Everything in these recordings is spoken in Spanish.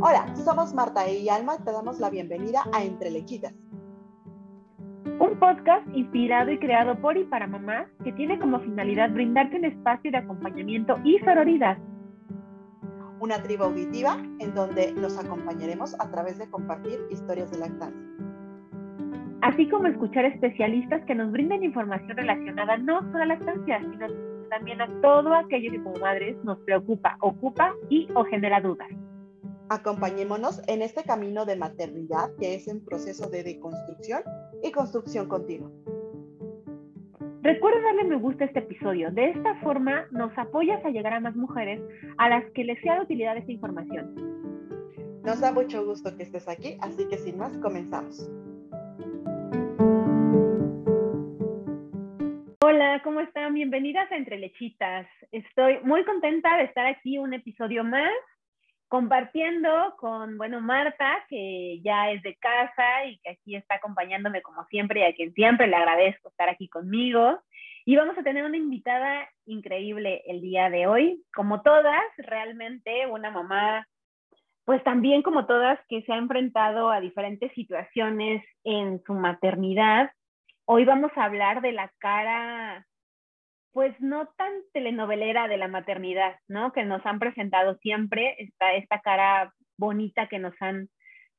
Hola, somos Marta y Alma y te damos la bienvenida a Entre Lechitas. Un podcast inspirado y creado por y para mamás que tiene como finalidad brindarte un espacio de acompañamiento y sororidad. Una tribu auditiva en donde nos acompañaremos a través de compartir historias de lactancia. Así como escuchar especialistas que nos brinden información relacionada no solo a la lactancia, sino también a todo aquello que como madres nos preocupa, ocupa y o genera dudas. Acompañémonos en este camino de maternidad que es en proceso de deconstrucción y construcción continua. Recuerda darle me gusta a este episodio. De esta forma nos apoyas a llegar a más mujeres a las que les sea de utilidad esta información. Nos da mucho gusto que estés aquí, así que sin más, comenzamos. Hola, ¿cómo están? Bienvenidas a Entre Lechitas. Estoy muy contenta de estar aquí un episodio más compartiendo con, bueno, Marta, que ya es de casa y que aquí está acompañándome como siempre y a quien siempre le agradezco estar aquí conmigo. Y vamos a tener una invitada increíble el día de hoy, como todas, realmente una mamá, pues también como todas, que se ha enfrentado a diferentes situaciones en su maternidad. Hoy vamos a hablar de la cara pues no tan telenovelera de la maternidad, ¿no? Que nos han presentado siempre esta, cara bonita que nos han,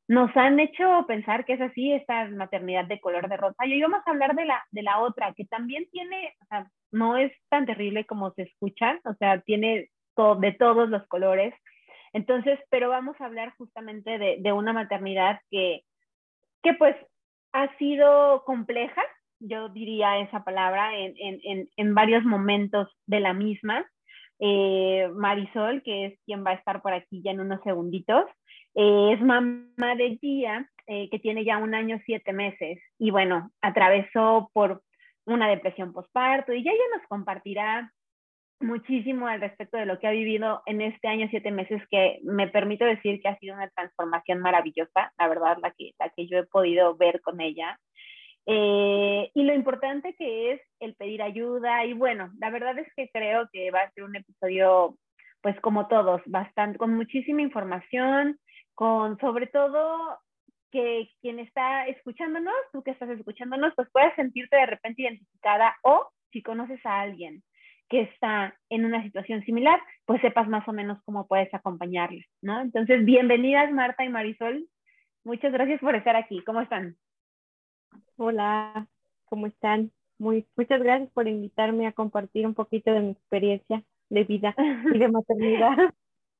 nos han hecho pensar que es así, esta maternidad de color de rosa. Y hoy vamos a hablar de la, de la otra, que también tiene, o sea, no es tan terrible como se escucha, o sea, tiene de todos los colores. Entonces, pero vamos a hablar justamente de, de una maternidad que, que pues ha sido compleja, yo diría esa palabra, en, en, en varios momentos de la misma. Eh, Marisol, que es quien va a estar por aquí ya en unos segunditos, eh, es mamá de Gia, eh, que tiene ya un año, siete meses, y bueno, atravesó por una depresión postparto y ya ella nos compartirá muchísimo al respecto de lo que ha vivido en este año, siete meses, que me permito decir que ha sido una transformación maravillosa, la verdad, la que, la que yo he podido ver con ella. Eh, y lo importante que es el pedir ayuda y bueno, la verdad es que creo que va a ser un episodio, pues como todos, bastante, con muchísima información, con sobre todo que quien está escuchándonos, tú que estás escuchándonos, pues puedas sentirte de repente identificada o si conoces a alguien que está en una situación similar, pues sepas más o menos cómo puedes acompañarle, ¿no? Entonces, bienvenidas Marta y Marisol. Muchas gracias por estar aquí. ¿Cómo están? Hola, ¿cómo están? Muy, muchas gracias por invitarme a compartir un poquito de mi experiencia de vida y de maternidad.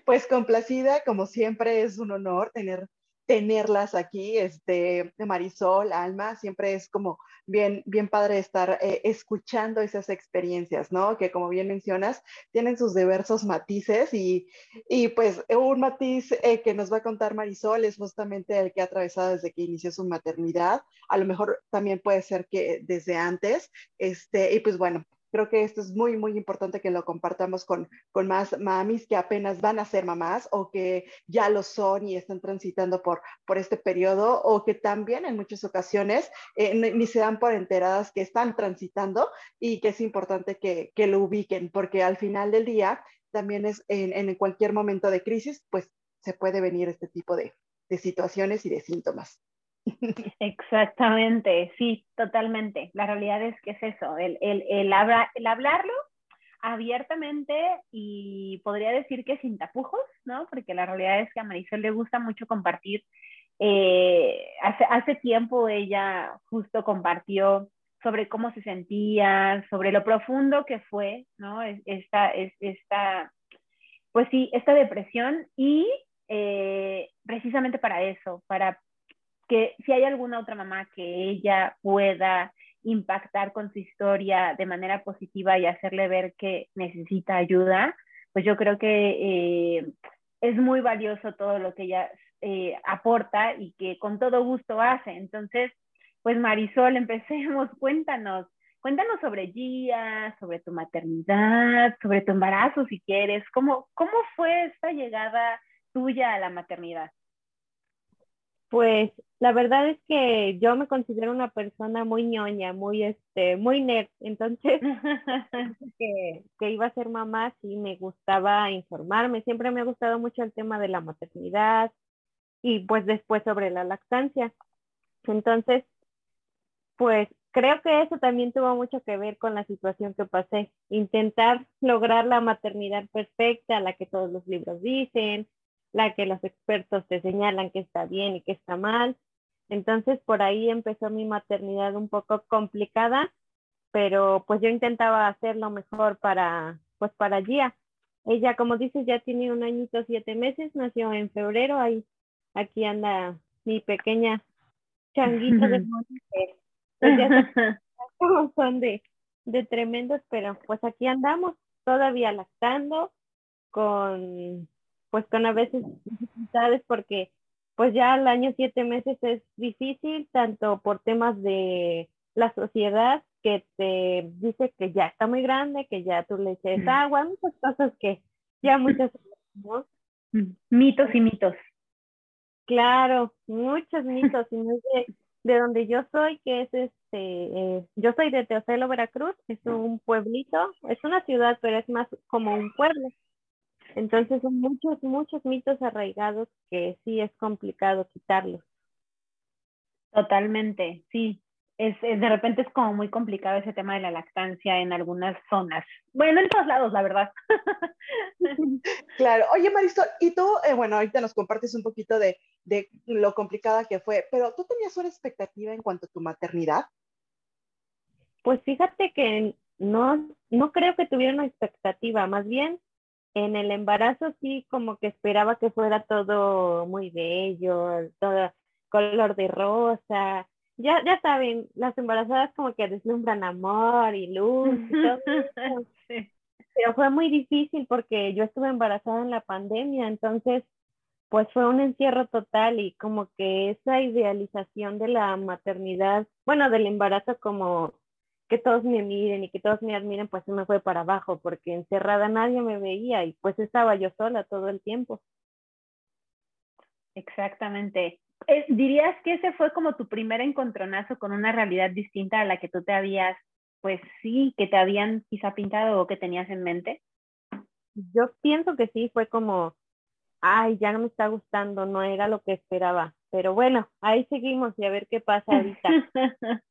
pues complacida, como siempre, es un honor tener tenerlas aquí, este, Marisol, Alma, siempre es como bien, bien padre estar eh, escuchando esas experiencias, ¿no? Que como bien mencionas, tienen sus diversos matices y, y pues un matiz eh, que nos va a contar Marisol es justamente el que ha atravesado desde que inició su maternidad, a lo mejor también puede ser que desde antes, este, y pues bueno, Creo que esto es muy, muy importante que lo compartamos con, con más mamis que apenas van a ser mamás o que ya lo son y están transitando por, por este periodo o que también en muchas ocasiones eh, ni, se dan por enteradas que están transitando y que es importante que, que lo ubiquen porque al final del día también es en, en cualquier momento de crisis, pues se puede venir este tipo de, de situaciones y de síntomas. Exactamente, sí, totalmente. La realidad es que es eso, el, el, el, hablarlo abiertamente y podría decir que sin tapujos, ¿no? Porque la realidad es que a Marisol le gusta mucho compartir. Eh, hace, hace tiempo ella justo compartió sobre cómo se sentía, sobre lo profundo que fue, ¿no? Esta, esta pues sí, esta depresión y eh, precisamente para eso, para que si hay alguna otra mamá que ella pueda impactar con su historia de manera positiva y hacerle ver que necesita ayuda, pues yo creo que eh, es muy valioso todo lo que ella eh, aporta y que con todo gusto hace. Entonces, pues Marisol, empecemos, cuéntanos, cuéntanos sobre Gia, sobre tu maternidad, sobre tu embarazo si quieres, ¿cómo, cómo fue esta llegada tuya a la maternidad? Pues la verdad es que yo me considero una persona muy ñoña, muy este, muy nerd, entonces que, que, iba a ser mamá sí me gustaba informarme, siempre me ha gustado mucho el tema de la maternidad y pues después sobre la lactancia. Entonces, pues creo que eso también tuvo mucho que ver con la situación que pasé, intentar lograr la maternidad perfecta, la que todos los libros dicen, la que los expertos te señalan que está bien y que está mal. Entonces por ahí empezó mi maternidad un poco complicada, pero pues yo intentaba hacer lo mejor para, pues para Gia. Ella, como dices, ya tiene un añito, siete meses, nació en febrero, ahí, aquí anda mi pequeña changuita de pues ya son de, de tremendos, pero pues aquí andamos todavía lactando con pues con a veces dificultades porque pues ya al año siete meses es difícil, tanto por temas de la sociedad que te dice que ya está muy grande, que ya tú le eches agua, muchas cosas que ya muchas... Mitos y mitos. Claro, muchos mitos, y no de, de donde yo soy, que es este, eh, yo soy de Teocelo, Veracruz, es un pueblito, es una ciudad, pero es más como un pueblo. Entonces son muchos, muchos mitos arraigados que sí es complicado quitarlos. Totalmente, sí. Es, de repente es como muy complicado ese tema de la lactancia en algunas zonas. Bueno, en todos lados, la verdad. claro. Oye, Marisol, y tú, eh, bueno, ahorita nos compartes un poquito de, de lo complicada que fue, pero ¿tú tenías una expectativa en cuanto a tu maternidad? Pues fíjate que no, no creo que tuviera una expectativa, más bien en el embarazo sí como que esperaba que fuera todo muy bello, todo color de rosa. Ya, ya saben, las embarazadas como que deslumbran amor y luz y todo Pero fue muy difícil porque yo estuve embarazada en la pandemia, entonces pues fue un encierro total y como que esa idealización de la maternidad, bueno, del embarazo como que todos me miren y que todos me admiren, pues se me fue para abajo, porque encerrada nadie me veía y pues estaba yo sola todo el tiempo. Exactamente. Eh, ¿Dirías que ese fue como tu primer encontronazo con una realidad distinta a la que tú te habías, pues sí, que te habían quizá pintado o que tenías en mente? Yo pienso que sí, fue como, ay, ya no me está gustando, no era lo que esperaba. Pero bueno, ahí seguimos y a ver qué pasa ahorita.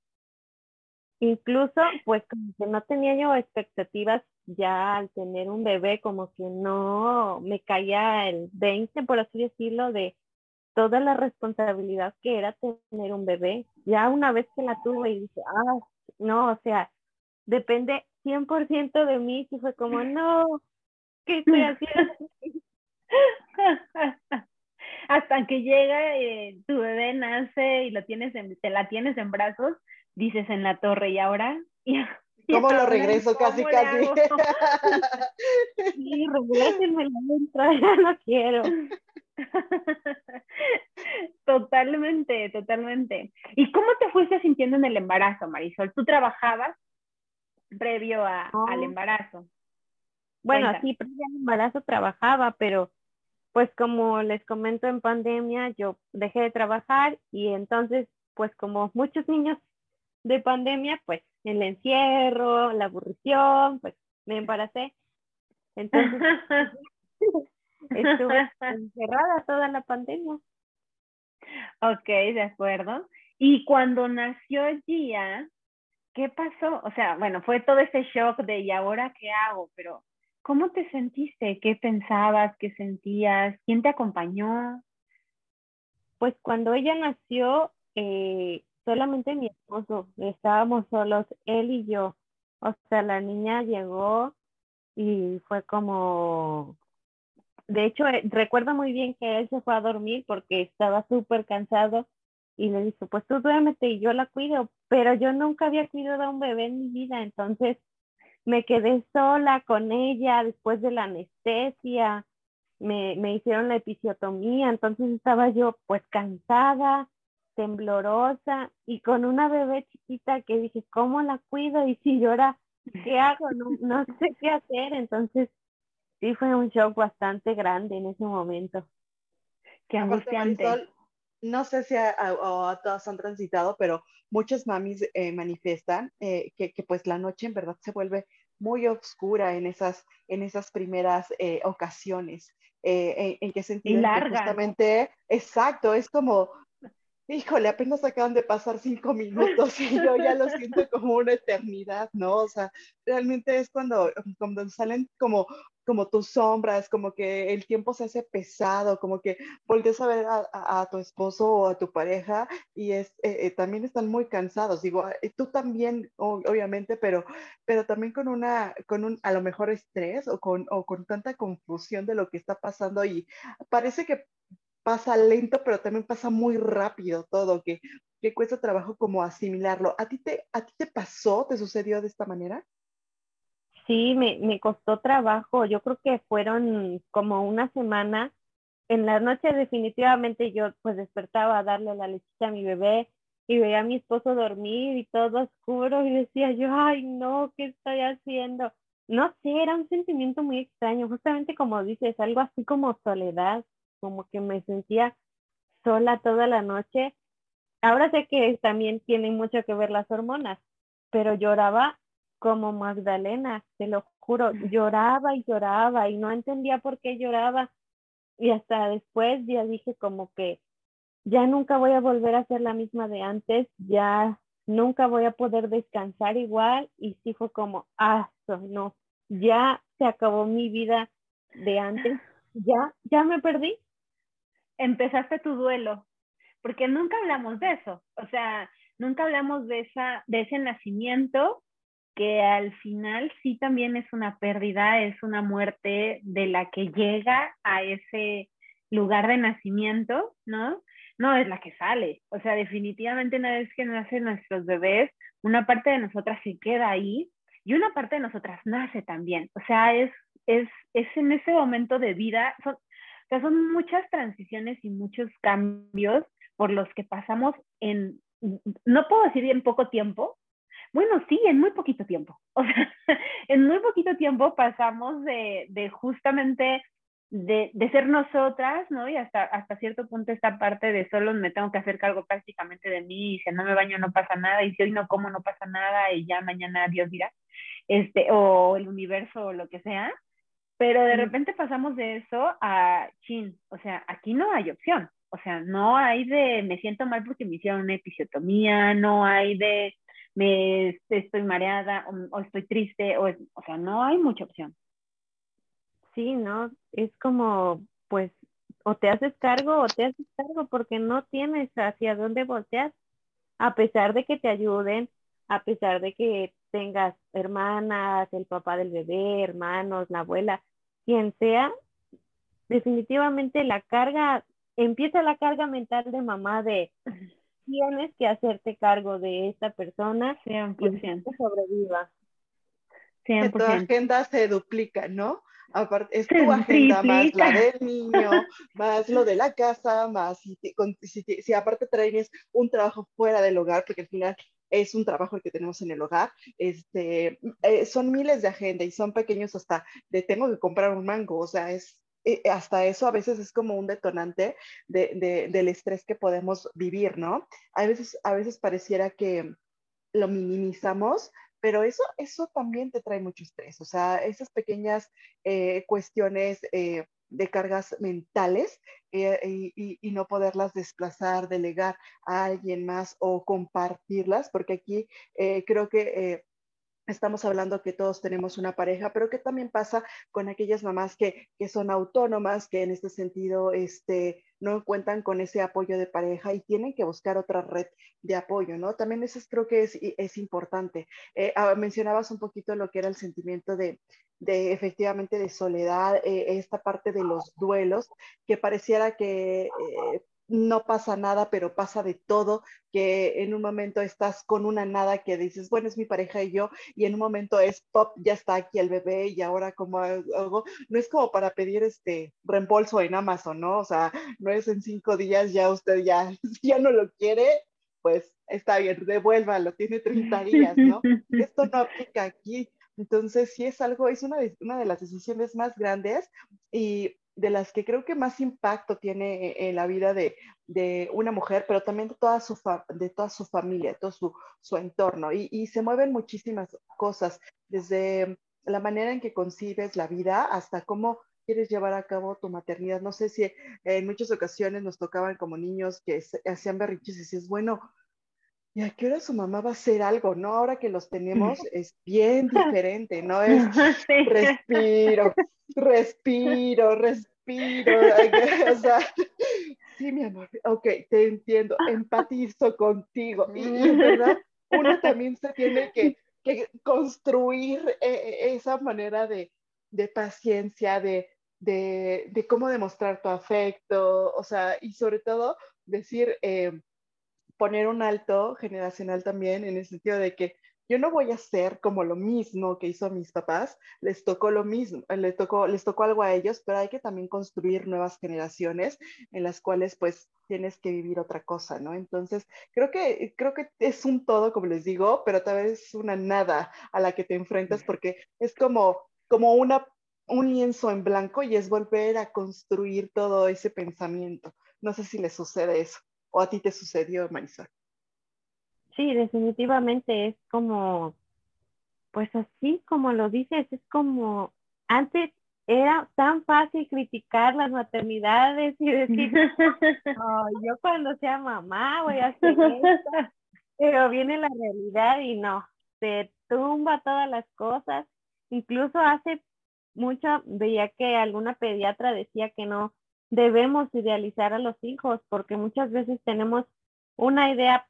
Incluso, pues como que no tenía yo expectativas ya al tener un bebé, como que no me caía el 20, por así decirlo, de toda la responsabilidad que era tener un bebé. Ya una vez que la tuve y dije, ah, no, o sea, depende 100% de mí, y fue como, no, ¿qué estoy haciendo? Hasta que llega eh, tu bebé nace y lo tienes te la tienes en brazos dices en la torre y ahora... ¿Cómo lo regreso? Casi, casi. sí, regrésenme la ya no quiero. Totalmente, totalmente. ¿Y cómo te fuiste sintiendo en el embarazo, Marisol? ¿Tú trabajabas previo al embarazo? Bueno, sí, previo al embarazo trabajaba, pero pues como les comento en pandemia, yo dejé de trabajar y entonces, pues como muchos niños de pandemia, pues el encierro, la aburrición, pues me embaracé. Entonces, estuve encerrada toda la pandemia. Ok, de acuerdo. Y cuando nació Gia, ¿qué pasó? O sea, bueno, fue todo ese shock de ¿y ahora qué hago? Pero, ¿cómo te sentiste? ¿Qué pensabas? ¿Qué sentías? ¿Quién te acompañó? Pues cuando ella nació, eh, solamente mi esposo, estábamos solos, él y yo. O sea, la niña llegó y fue como, de hecho, eh, recuerdo muy bien que él se fue a dormir porque estaba súper cansado y le dijo, pues tú duérmete y yo la cuido, pero yo nunca había cuidado a un bebé en mi vida, entonces me quedé sola con ella después de la anestesia, me, me hicieron la episiotomía, entonces estaba yo pues cansada, temblorosa y con una bebé chiquita que dije, ¿cómo la cuido? Y si llora, ¿qué hago? No, no sé qué hacer. Entonces, sí fue un shock bastante grande en ese momento. Qué angustiante. no sé si a, todas han transitado, pero muchas mamis eh, manifiestan eh, que, pues la noche en verdad se vuelve muy oscura en esas, en esas primeras eh, ocasiones. En, en, qué sentido? Y larga. Justamente, exacto, es como híjole, apenas acaban de pasar cinco minutos y yo ya lo siento como una eternidad, ¿no? O sea, realmente es cuando, cuando salen como, como tus sombras, como que el tiempo se hace pesado, como que volteas a ver a, tu esposo o a tu pareja y es, eh, eh, también están muy cansados. Digo, eh, tú también, obviamente, pero, pero también con una, con un, a lo mejor estrés o con, o con tanta confusión de lo que está pasando y parece que pasa lento, pero también pasa muy rápido todo, que, que cuesta trabajo como asimilarlo. ¿A ti, te, ¿A ti te pasó, te sucedió de esta manera? Sí, me, me costó trabajo. Yo creo que fueron como una semana. En la noche definitivamente yo pues despertaba a darle la lechita a mi bebé y veía a mi esposo dormir y todo oscuro y decía yo, ay no, ¿qué estoy haciendo? No sé, era un sentimiento muy extraño, justamente como dices, algo así como soledad, como que me sentía sola toda la noche. Ahora sé que también tienen mucho que ver las hormonas, pero lloraba como Magdalena, te lo juro, lloraba y lloraba y no entendía por qué lloraba. Y hasta después ya dije como que ya nunca voy a volver a ser la misma de antes, ya nunca voy a poder descansar igual y sí fue como, ah, no, ya se acabó mi vida de antes, ya, ya me perdí, empezaste tu duelo, porque nunca hablamos de eso, o sea, nunca hablamos de, esa, de ese nacimiento que al final sí también es una pérdida, es una muerte de la que llega a ese lugar de nacimiento, ¿no? No es la que sale. O sea, definitivamente una vez que nacen nuestros bebés, una parte de nosotras se queda ahí y una parte de nosotras nace también. O sea, es, es, es en ese momento de vida, sea, son muchas transiciones y muchos cambios por los que pasamos en, no puedo decir en poco tiempo, bueno, sí, en muy poquito tiempo. O sea, en muy poquito tiempo pasamos de, de justamente de, de, ser nosotras, ¿no? Y hasta, hasta cierto punto esta parte de solo me tengo que hacer cargo prácticamente de mí, y si no me baño no pasa nada, y si hoy no como no pasa nada, y ya mañana Dios dirá, este, o el universo o lo que sea, pero de repente pasamos de eso a chin, o sea, aquí no hay opción. O sea, no hay de me siento mal porque me hicieron una episiotomía, no hay de me estoy mareada o, estoy triste, o, o sea, no hay mucha opción. Sí, no, es como, pues, o te haces cargo o te haces cargo porque no tienes hacia dónde voltear, a pesar de que te ayuden, a pesar de que tengas hermanas, el papá del bebé, hermanos, la abuela, quien sea, definitivamente la carga, empieza la carga mental de mamá de tienes que hacerte cargo de esta persona 100%. que sobreviva. 100%. Que tu agenda se duplica, ¿no? Aparte, es tu agenda más la del niño, más lo de la casa, más si, si, si, aparte traes un trabajo fuera del hogar, porque al final es un trabajo el que tenemos en el hogar, este, eh, son miles de agenda y son pequeños hasta de tengo que comprar un mango, o sea, es eh, hasta eso a veces es como un detonante de, del estrés que podemos vivir, ¿no? A veces, a veces pareciera que lo minimizamos, pero eso, eso también te trae mucho estrés, o sea, esas pequeñas eh, cuestiones de cargas mentales eh, y, no poderlas desplazar, delegar a alguien más o compartirlas, porque aquí eh, creo que eh, estamos hablando que todos tenemos una pareja, pero que también pasa con aquellas mamás que, que son autónomas, que en este sentido este, no cuentan con ese apoyo de pareja y tienen que buscar otra red de apoyo, ¿no? También eso creo que es, es importante. Eh, ah, mencionabas un poquito lo que era el sentimiento de, de efectivamente de soledad, eh, esta parte de los duelos, que pareciera que eh, no pasa nada, pero pasa de todo, que en un momento estás con una nada que dices, bueno, es mi pareja y yo, y en un momento es pop, ya está aquí el bebé y ahora como algo, no es como para pedir este reembolso en Amazon, ¿no? O sea, no es en cinco días, ya usted ya, ya no lo quiere, pues está bien, devuélvalo, tiene 30 días, ¿no? Esto no aplica aquí. Entonces, sí es algo, es una de, una de las decisiones más grandes y de las que creo que más impacto tiene en la vida de, una mujer, pero también de toda su, de toda su familia, de todo su, entorno. Y, y, se mueven muchísimas cosas, desde la manera en que concibes la vida hasta cómo quieres llevar a cabo tu maternidad. No sé si en muchas ocasiones nos tocaban como niños que hacían berriches y dices, bueno, ¿y a qué hora su mamá va a hacer algo? ¿No? Ahora que los tenemos es bien diferente, ¿no? Es respiro, respiro, respiro. O sea, sí, mi amor, ok, te entiendo, empatizo contigo. Y, y verdad, uno también se tiene que, que construir eh, esa manera de, de paciencia, de, de, de, cómo demostrar tu afecto, o sea, y sobre todo decir, eh, poner un alto generacional también en el sentido de que yo no voy a hacer como lo mismo que hizo mis papás, les tocó lo mismo, les tocó, les tocó algo a ellos, pero hay que también construir nuevas generaciones en las cuales pues tienes que vivir otra cosa, ¿no? Entonces, creo que, creo que es un todo, como les digo, pero tal vez es una nada a la que te enfrentas porque es como, como una, un lienzo en blanco y es volver a construir todo ese pensamiento. No sé si le sucede eso. ¿O a ti te sucedió, Marisol? Sí, definitivamente es como, pues así como lo dices, es como antes era tan fácil criticar las maternidades y decir, yo cuando sea mamá voy a hacer esto, pero viene la realidad y no, se tumba todas las cosas. Incluso hace mucho veía que alguna pediatra decía que no debemos idealizar a los hijos porque muchas veces tenemos una idea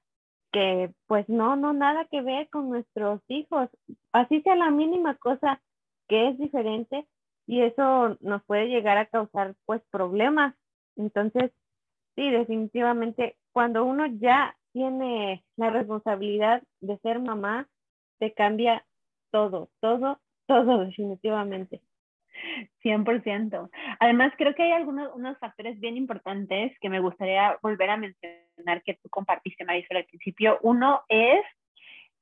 que pues no, no, nada que ver con nuestros hijos, así sea la mínima cosa que es diferente y eso nos puede llegar a causar pues problemas. Entonces, sí, definitivamente, cuando uno ya tiene la responsabilidad de ser mamá, te cambia todo, todo, todo definitivamente. 100%. Además, creo que hay algunos unos factores bien importantes que me gustaría volver a mencionar que tú compartiste, Marisol, al principio. Uno es,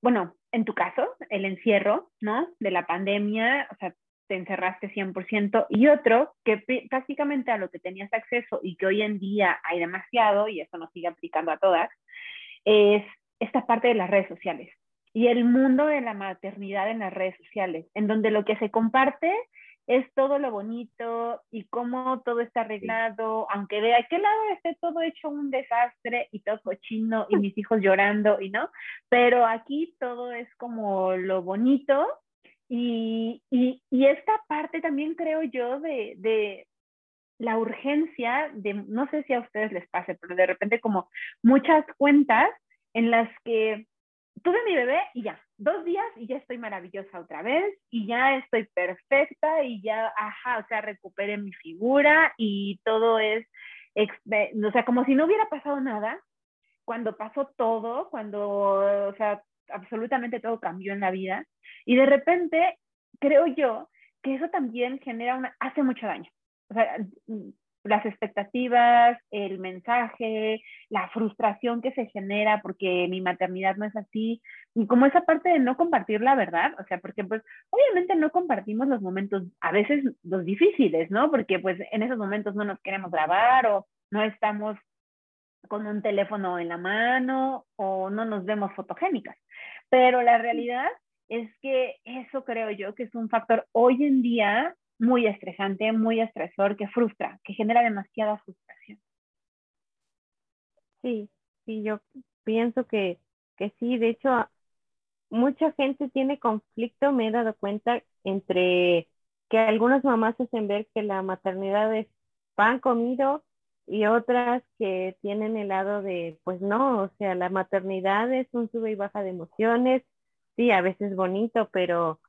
bueno, en tu caso, el encierro, ¿no? De la pandemia, o sea, te encerraste 100%. Y otro, que prácticamente a lo que tenías acceso y que hoy en día hay demasiado, y eso nos sigue aplicando a todas, es esta parte de las redes sociales y el mundo de la maternidad en las redes sociales, en donde lo que se comparte es todo lo bonito y cómo todo está arreglado, aunque de aquel lado esté todo hecho un desastre y todo cochino y mis hijos llorando y no, pero aquí todo es como lo bonito y, y, y esta parte también creo yo de, de la urgencia de, no sé si a ustedes les pase, pero de repente como muchas cuentas en las que tuve mi bebé y ya, dos días y ya estoy maravillosa otra vez y ya estoy perfecta y ya, ajá, o sea, recuperé mi figura y todo es, o sea, como si no hubiera pasado nada, cuando pasó todo, cuando, o sea, absolutamente todo cambió en la vida y de repente creo yo que eso también genera una, hace mucho daño. O sea, las expectativas, el mensaje, la frustración que se genera porque mi maternidad no es así, y como esa parte de no compartir la verdad, o sea, porque pues obviamente no compartimos los momentos, a veces los difíciles, ¿no? Porque pues en esos momentos no nos queremos grabar o no estamos con un teléfono en la mano o no nos vemos fotogénicas, pero la realidad es que eso creo yo que es un factor hoy en día muy estresante, muy estresor, que frustra, que genera demasiada frustración. Sí, sí, yo pienso que, que sí, de hecho, mucha gente tiene conflicto, me he dado cuenta, entre que algunas mamás hacen ver que la maternidad es pan comido y otras que tienen el lado de, pues no, o sea, la maternidad es un sube y baja de emociones, sí, a veces bonito, pero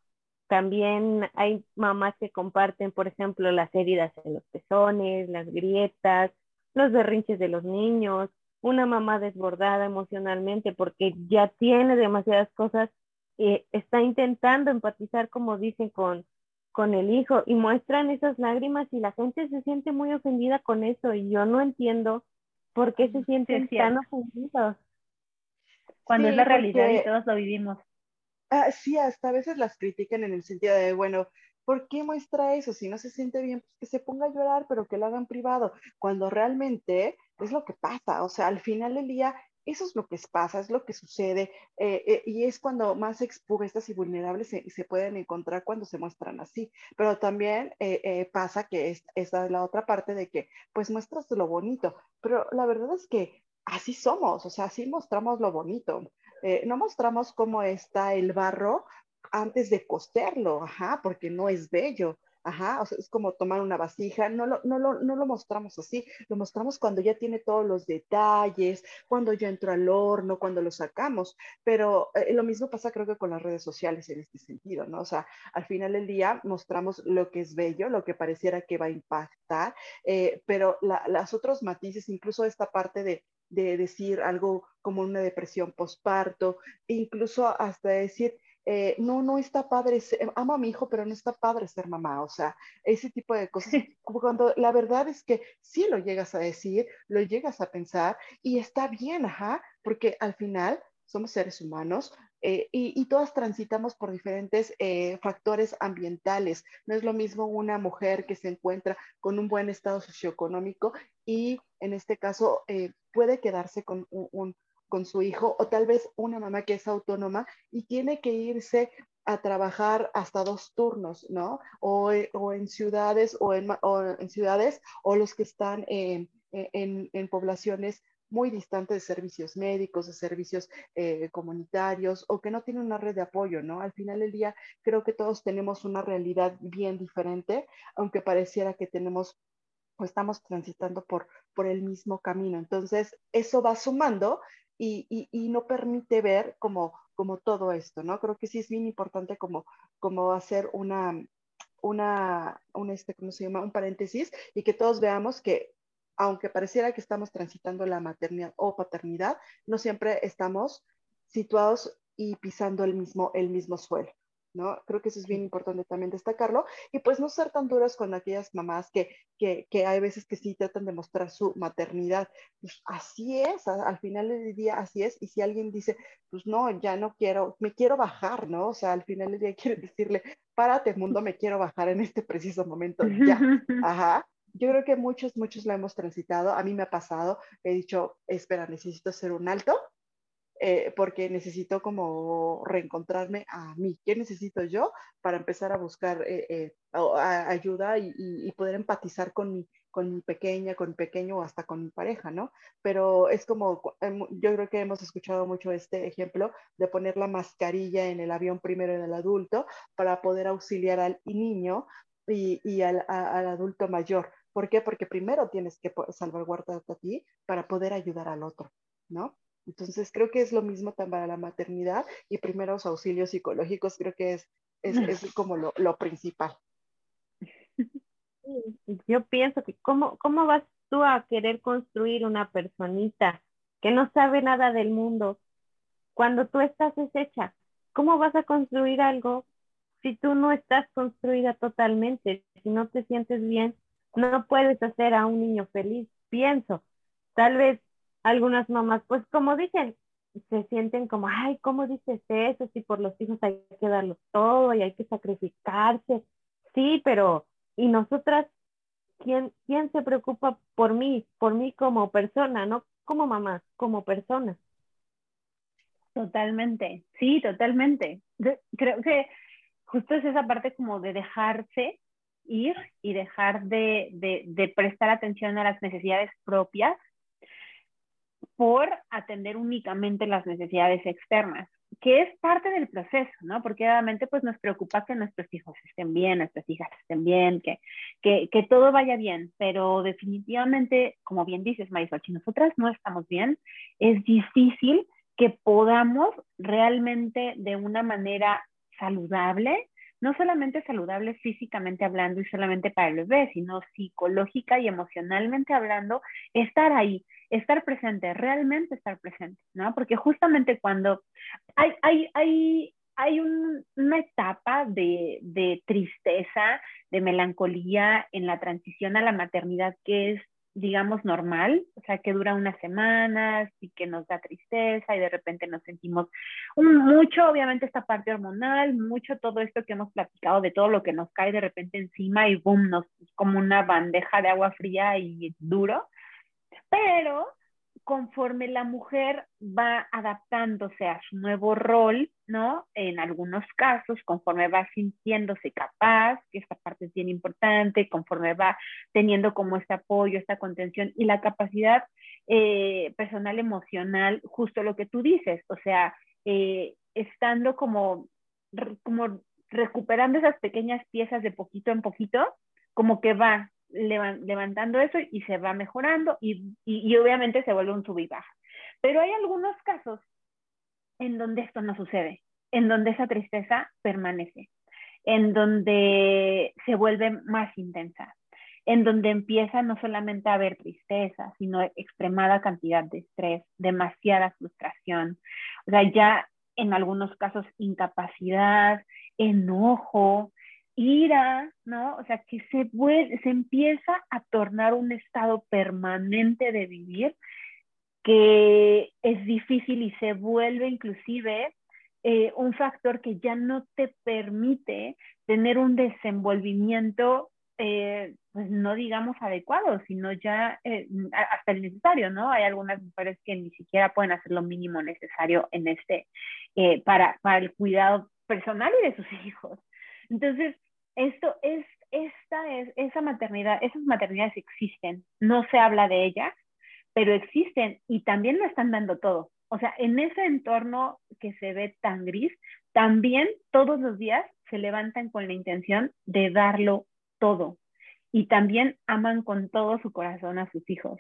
también hay mamás que comparten, por ejemplo, las heridas en los pezones, las grietas, los berrinches de los niños, una mamá desbordada emocionalmente porque ya tiene demasiadas cosas y está intentando empatizar, como dicen, con, con el hijo y muestran esas lágrimas y la gente se siente muy ofendida con eso y yo no entiendo por qué se sienten tan ofendidos. Cuando es la realidad y todos lo vivimos. Ah, sí, hasta a veces las critican en el sentido de, bueno, ¿por qué muestra eso? Si no se siente bien, pues que se ponga a llorar, pero que lo haga en privado, cuando realmente es lo que pasa, o sea, al final del día eso es lo que pasa, es lo que sucede eh, eh, y es cuando más expuestas y vulnerables se, se, pueden encontrar cuando se muestran así. Pero también eh, pasa que es, es la otra parte de que pues muestras lo bonito, pero la verdad es que así somos, o sea, así mostramos lo bonito. No mostramos cómo está el barro antes de coserlo, ajá, porque no es bello. Ajá, o sea, es como tomar una vasija, no lo, no, lo, no lo mostramos así, lo mostramos cuando ya tiene todos los detalles, cuando ya entró al horno, cuando lo sacamos, pero eh, lo mismo pasa creo que con las redes sociales en este sentido, ¿no? O sea, al final del día mostramos lo que es bello, lo que pareciera que va a impactar, eh, pero las otros matices, incluso esta parte de, de decir algo como una depresión postparto, incluso hasta decir, eh, no, no está padre, amo a mi hijo, pero no está padre ser mamá, o sea, ese tipo de cosas, cuando la verdad es que sí lo llegas a decir, lo llegas a pensar y está bien, ajá, porque al final somos seres humanos eh, y, todas transitamos por diferentes eh, factores ambientales. No es lo mismo una mujer que se encuentra con un buen estado socioeconómico y en este caso puede quedarse con un con su hijo o tal vez una mamá que es autónoma y tiene que irse a trabajar hasta dos turnos, ¿no? O, eh, en ciudades o en, en, ciudades o los que están en, en, poblaciones muy distantes de servicios médicos, de servicios eh, comunitarios o que no tienen una red de apoyo, ¿no? Al final del día creo que todos tenemos una realidad bien diferente, aunque pareciera que tenemos o estamos transitando por, por el mismo camino. Entonces, eso va sumando y, no permite ver como, como todo esto, ¿no? Creo que sí es bien importante como, como hacer una, una, un, este, ¿cómo se llama? Un paréntesis y que todos veamos que aunque pareciera que estamos transitando la maternidad o paternidad, no siempre estamos situados y pisando el mismo, el mismo suelo. ¿no? Creo que eso es bien importante también destacarlo. Y pues no ser tan duras con aquellas mamás que, que, que hay veces que sí tratan de mostrar su maternidad. Pues así es, al final del día así es. Y si alguien dice, pues no, ya no quiero, me quiero bajar, ¿no? O sea, al final del día quiere decirle, párate mundo, me quiero bajar en este preciso momento, ya. Ajá. Yo creo que muchos, muchos lo hemos transitado. A mí me ha pasado, he dicho, espera, necesito hacer un alto eh, porque necesito como reencontrarme a mí. ¿Qué necesito yo para empezar a buscar eh, eh, ayuda y, poder empatizar con mi, con mi pequeña, con mi pequeño o hasta con mi pareja, ¿no? Pero es como, yo creo que hemos escuchado mucho este ejemplo de poner la mascarilla en el avión primero en el adulto para poder auxiliar al niño y, al adulto mayor. ¿Por qué? Porque primero tienes que salvaguardarte a ti para poder ayudar al otro, ¿no? Entonces creo que es lo mismo también para la maternidad y primeros auxilios psicológicos creo que es, es, es como lo, lo, principal. Yo pienso que ¿cómo, cómo vas tú a querer construir una personita que no sabe nada del mundo cuando tú estás deshecha? ¿Cómo vas a construir algo si tú no estás construida totalmente? Si no te sientes bien, no puedes hacer a un niño feliz. Pienso, tal vez algunas mamás, pues como dicen, se sienten como, ay, ¿cómo dices eso? Si por los hijos hay que darlo todo y hay que sacrificarse. Sí, pero, ¿y nosotras? ¿Quién, quién se preocupa por mí? Por mí como persona, no como mamá, como persona. Totalmente, sí, totalmente. creo que justo es esa parte como de dejarse ir y dejar de, de, de prestar atención a las necesidades propias por atender únicamente las necesidades externas, que es parte del proceso, ¿no? Porque obviamente pues nos preocupa que nuestros hijos estén bien, nuestras hijas estén bien, que, que, que todo vaya bien, pero definitivamente, como bien dices, Marisol, si nosotras no estamos bien, es difícil que podamos realmente de una manera saludable no solamente saludable físicamente hablando y solamente para el bebé, sino psicológica y emocionalmente hablando, estar ahí, estar presente, realmente estar presente, ¿no? Porque justamente cuando hay, hay, hay, hay una etapa de, de, tristeza, de melancolía en la transición a la maternidad que es digamos, normal, o sea, que dura unas semanas y que nos da tristeza y de repente nos sentimos mucho, obviamente, esta parte hormonal, mucho todo esto que hemos platicado de todo lo que nos cae de repente encima y boom, nos como una bandeja de agua fría y duro, pero conforme la mujer va adaptándose a su nuevo rol, ¿no? En algunos casos, conforme va sintiéndose capaz, que esta parte es bien importante, conforme va teniendo como este apoyo, esta contención y la capacidad eh, personal emocional, justo lo que tú dices, o sea, eh, estando como, como recuperando esas pequeñas piezas de poquito en poquito, como que va levantando eso y se va mejorando y, y, obviamente se vuelve un sub y baja. Pero hay algunos casos en donde esto no sucede, en donde esa tristeza permanece, en donde se vuelve más intensa, en donde empieza no solamente a haber tristeza, sino extremada cantidad de estrés, demasiada frustración, o sea, ya en algunos casos incapacidad, enojo, ira, ¿no? O sea, que se, se empieza a tornar un estado permanente de vivir que es difícil y se vuelve inclusive eh, un factor que ya no te permite tener un desenvolvimiento, eh, pues no digamos adecuado, sino ya eh, hasta el necesario, ¿no? Hay algunas mujeres que ni siquiera pueden hacer lo mínimo necesario en este, para, para el cuidado personal y de sus hijos. Entonces, esto es, esta es, esa maternidad, esas maternidades existen, no se habla de ellas, pero existen y también lo están dando todo. O sea, en ese entorno que se ve tan gris, también todos los días se levantan con la intención de darlo todo. Y también aman con todo su corazón a sus hijos.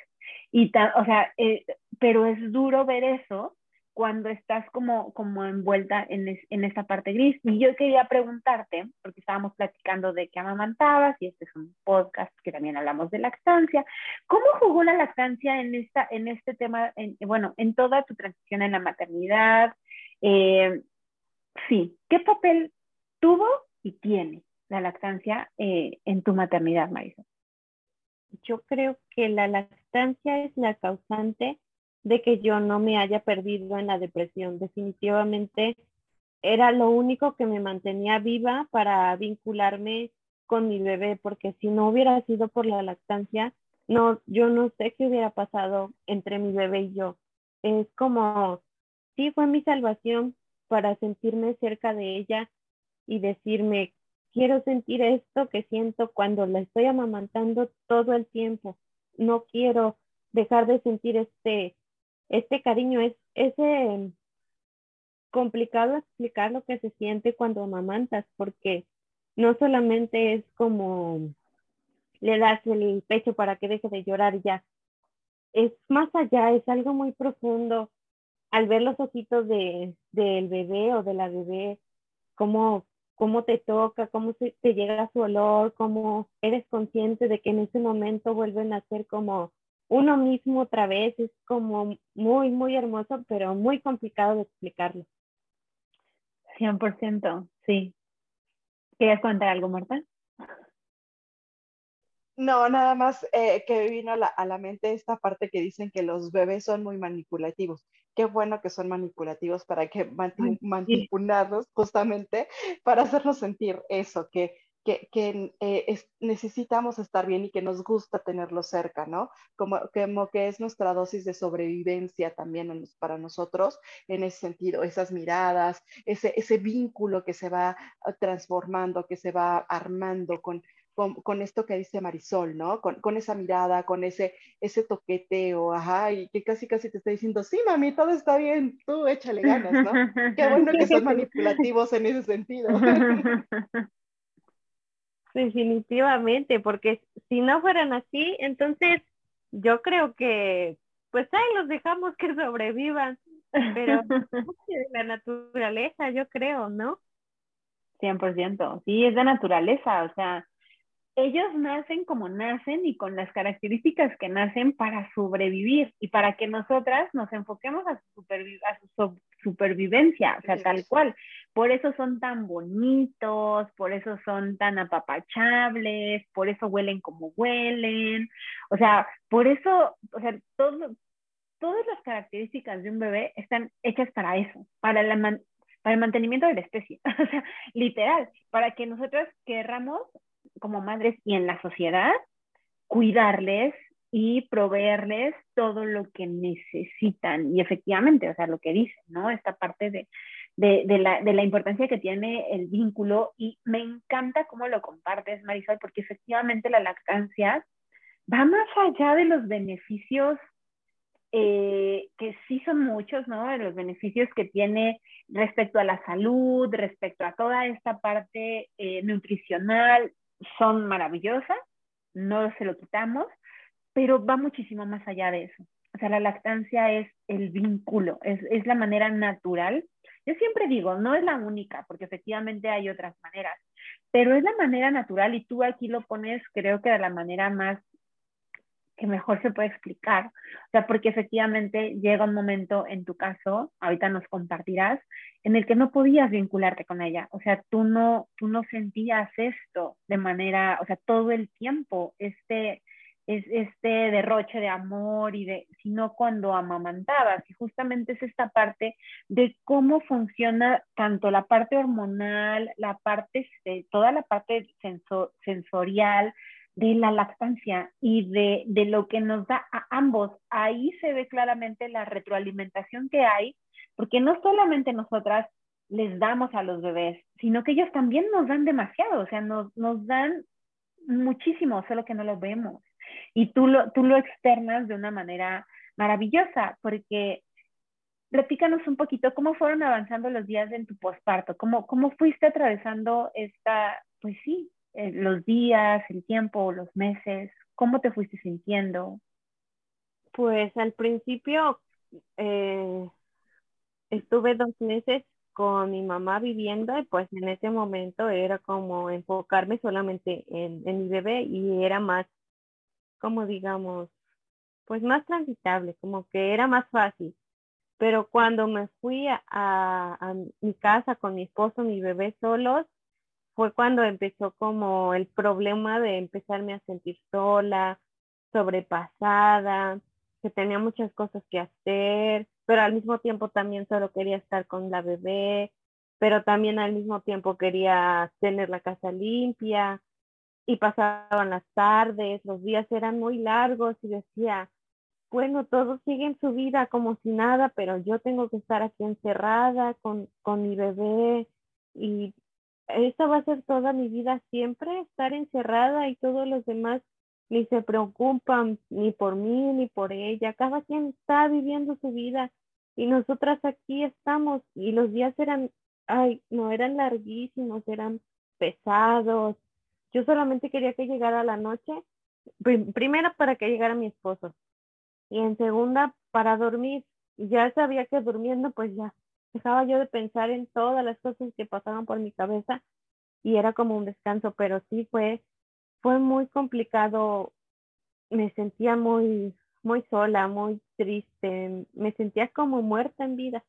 Y o sea, eh, pero es duro ver eso cuando estás como, como envuelta en, en esta parte gris. Y yo quería preguntarte, porque estábamos platicando de que amamantabas, y este es un podcast que también hablamos de lactancia, ¿cómo jugó la lactancia en, esta, en este tema, en, bueno, en toda tu transición en la maternidad? Eh, sí, ¿qué papel tuvo y tiene la lactancia eh, en tu maternidad, Marisa? Yo creo que la lactancia es la causante de que yo no me haya perdido en la depresión. Definitivamente era lo único que me mantenía viva para vincularme con mi bebé, porque si no hubiera sido por la lactancia, no, yo no sé qué hubiera pasado entre mi bebé y yo. Es como, sí, fue mi salvación para sentirme cerca de ella y decirme, quiero sentir esto que siento cuando la estoy amamantando todo el tiempo. No quiero dejar de sentir este este cariño es ese complicado explicar lo que se siente cuando amamantas, porque no solamente es como le das el pecho para que deje de llorar ya, es más allá, es algo muy profundo. Al ver los ojitos de, del bebé o de la bebé, cómo, cómo te toca, cómo te llega su olor, cómo eres consciente de que en ese momento vuelven a ser como uno mismo otra vez es como muy, muy hermoso, pero muy complicado de explicarlo. 100%, sí. ¿Quieres contar algo, Marta? No, nada más eh, que vino a la, mente esta parte que dicen que los bebés son muy manipulativos. Qué bueno que son manipulativos para que manipularlos justamente para hacernos sentir eso, que que, eh, necesitamos estar bien y que nos gusta tenerlo cerca, ¿no? Como, como que es nuestra dosis de sobrevivencia también para nosotros en ese sentido, esas miradas, ese, ese vínculo que se va ah, transformando, que se va armando con, con, esto que dice Marisol, ¿no? Con, con, esa mirada, con ese, ese toqueteo, ajá, y que casi casi te está diciendo, sí, mami, todo está bien, tú échale ganas, ¿no? Qué bueno que son manipulativos en ese sentido. Definitivamente, porque si no fueran así, entonces yo creo que pues ahí los dejamos que sobrevivan, pero de la naturaleza, yo creo, ¿no? 100%, sí, es de naturaleza, o sea, ellos nacen como nacen y con las características que nacen para sobrevivir y para que nosotras nos enfoquemos a su, a su supervivencia, o sea, tal cual. Por eso son tan bonitos, por eso son tan apapachables, por eso huelen como huelen, o sea, por eso, o sea, todo, todas las características de un bebé están hechas para eso, para, la para el mantenimiento de la especie, o sea, literal, para que nosotros querramos como madres y en la sociedad cuidarles y proveerles todo lo que necesitan. Y efectivamente, o sea, lo que dicen, ¿no? Esta parte de, de, la, de, la, importancia que tiene el vínculo y me encanta cómo lo compartes, Marisol, porque efectivamente la lactancia va más allá de los beneficios eh, que sí son muchos, ¿no? De los beneficios que tiene respecto a la salud, respecto a toda esta parte eh, nutricional, son maravillosas, no se lo quitamos, pero va muchísimo más allá de eso. O sea, la lactancia es el vínculo, es, es la manera natural. Yo siempre digo, no es la única, porque efectivamente hay otras maneras, pero es la manera natural y tú aquí lo pones, creo que de la manera más que mejor se puede explicar. O sea, porque efectivamente llega un momento en tu caso, ahorita nos compartirás, en el que no podías vincularte con ella. O sea, tú no, tú no sentías esto de manera, o sea, todo el tiempo, este, es este derroche de amor y de, sino cuando amamantabas. Y justamente es esta parte de cómo funciona tanto la parte hormonal, la parte, este, toda la parte sensorial, de la lactancia y de, de, lo que nos da a ambos. Ahí se ve claramente la retroalimentación que hay, porque no solamente nosotras les damos a los bebés, sino que ellos también nos dan demasiado, o sea, nos, nos dan muchísimo, solo que no lo vemos. Y tú lo, tú lo externas de una manera maravillosa, porque platícanos un poquito cómo fueron avanzando los días en tu posparto, cómo, cómo fuiste atravesando esta, pues sí, eh, los días, el tiempo, los meses? ¿Cómo te fuiste sintiendo? Pues al principio eh, estuve dos meses con mi mamá viviendo y pues en ese momento era como enfocarme solamente en, mi bebé y era más, como digamos, pues más transitable, como que era más fácil. Pero cuando me fui a, a mi casa con mi esposo, mi bebé solos, fue cuando empezó como el problema de empezarme a sentir sola, sobrepasada, que tenía muchas cosas que hacer, pero al mismo tiempo también solo quería estar con la bebé, pero también al mismo tiempo quería tener la casa limpia y pasaban las tardes, los días eran muy largos y decía, bueno, todos siguen su vida como si nada, pero yo tengo que estar aquí encerrada con, con mi bebé y esta va a ser toda mi vida siempre, estar encerrada y todos los demás ni se preocupan ni por mí ni por ella. Cada quien está viviendo su vida y nosotras aquí estamos y los días eran, ay, no eran larguísimos, eran pesados. Yo solamente quería que llegara la noche, primero para que llegara mi esposo y en segunda para dormir. Ya sabía que durmiendo pues ya dejaba yo de pensar en todas las cosas que pasaban por mi cabeza y era como un descanso, pero sí fue, fue muy complicado, me sentía muy, muy sola, muy triste, me sentía como muerta en vida.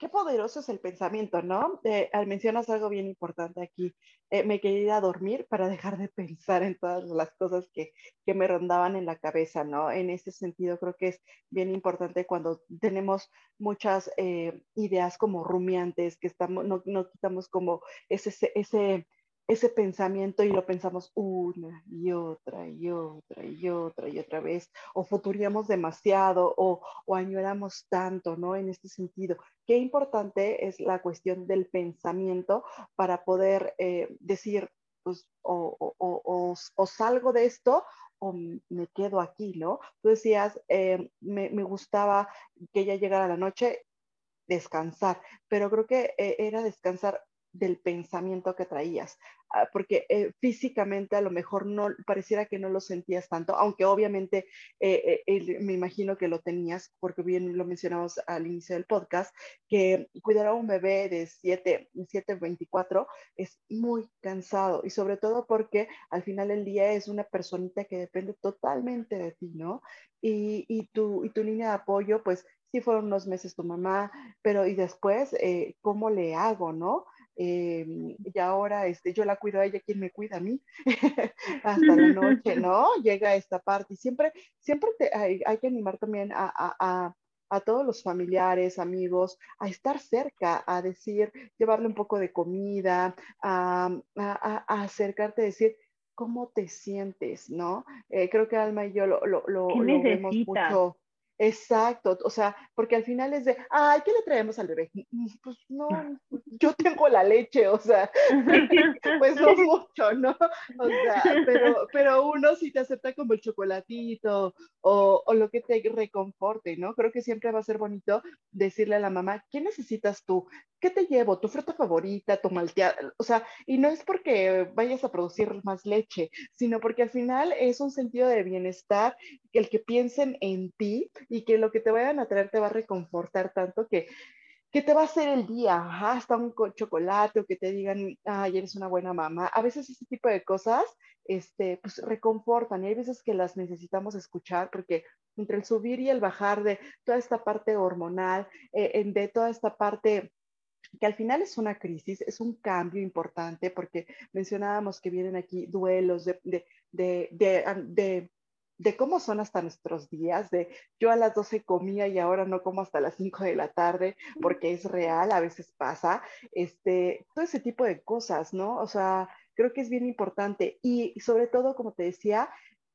Qué poderoso es el pensamiento, ¿no? Eh, mencionas algo bien importante aquí. Eh, me quería dormir para dejar de pensar en todas las cosas que, que, me rondaban en la cabeza, ¿no? En ese sentido, creo que es bien importante cuando tenemos muchas eh, ideas como rumiantes, que estamos, no, no quitamos como ese, ese ese pensamiento y lo pensamos una y otra y otra y otra y otra vez, o futuriamos demasiado o, o añoramos tanto, ¿no? En este sentido, qué importante es la cuestión del pensamiento para poder eh, decir, pues, o, o, o, salgo de esto o me quedo aquí, ¿no? Tú decías, eh, me, me, gustaba que ya llegara la noche, descansar, pero creo que eh, era descansar del pensamiento que traías, ah, porque eh, físicamente a lo mejor no pareciera que no lo sentías tanto, aunque obviamente eh, eh, me imagino que lo tenías, porque bien lo mencionamos al inicio del podcast, que cuidar a un bebé de 7, 7, 24 es muy cansado y sobre todo porque al final del día es una personita que depende totalmente de ti, ¿no? Y, tu, línea de apoyo, pues sí fueron unos meses tu mamá, pero y después, ¿cómo le hago, no? Eh, y ahora este, yo la cuido a ella, ¿quién me cuida a mí? Hasta la noche, ¿no? Llega esta parte y siempre, siempre hay, que animar también a, todos los familiares, amigos, a estar cerca, a decir, llevarle un poco de comida, a, acercarte a decir, ¿cómo te sientes? ¿No? Eh, creo que Alma y yo lo, lo, lo vemos mucho Exacto, o sea, porque al final es de, ay, ¿qué le traemos al bebé? Pues no, yo tengo la leche, o sea, pues no mucho, ¿no? O sea, pero, pero uno sí te acepta como el chocolatito o, o, lo que te reconforte, ¿no? Creo que siempre va a ser bonito decirle a la mamá, ¿qué necesitas tú? ¿Qué te llevo? ¿Tu fruta favorita? ¿Tu malteada? O sea, y no es porque vayas a producir más leche, sino porque al final es un sentido de bienestar, el que piensen en ti y que lo que te vayan a traer te va a reconfortar tanto que, que te va a hacer el día, hasta un chocolate o que te digan, ay, eres una buena mamá. A veces ese tipo de cosas, este, pues reconfortan y hay veces que las necesitamos escuchar porque entre el subir y el bajar de toda esta parte hormonal, eh, de toda esta parte que al final es una crisis, es un cambio importante porque mencionábamos que vienen aquí duelos de, de, de, de cómo son hasta nuestros días, de yo a las 12 comía y ahora no como hasta las 5 de la tarde, porque es real, a veces pasa, este, todo ese tipo de cosas, ¿no? O sea, creo que es bien importante y, sobre todo, como te decía,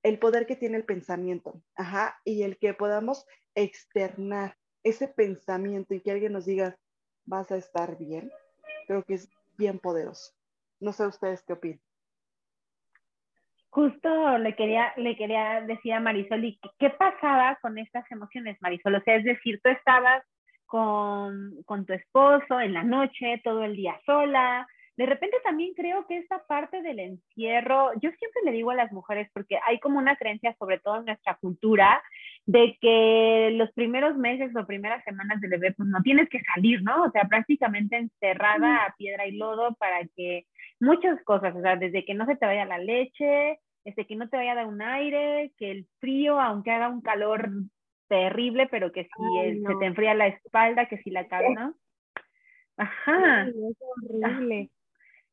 el poder que tiene el pensamiento, ajá, y el que podamos externar ese pensamiento y que alguien nos diga, vas a estar bien, creo que es bien poderoso. No sé ustedes qué opinan justo le quería, le quería decir a Marisol, ¿y qué pasaba con estas emociones, Marisol? O sea, es decir, tú estabas con, con tu esposo en la noche, todo el día sola. De repente también creo que esta parte del encierro, yo siempre le digo a las mujeres, porque hay como una creencia, sobre todo en nuestra cultura, de que los primeros meses o primeras semanas del bebé, pues no tienes que salir, ¿no? O sea, prácticamente encerrada a piedra y lodo para que muchas cosas, o sea, desde que no se te vaya la leche, este, que no te vaya a dar un aire, que el frío, aunque haga un calor terrible, pero que si se te enfría la espalda, que si la cabeza. Ajá. es horrible.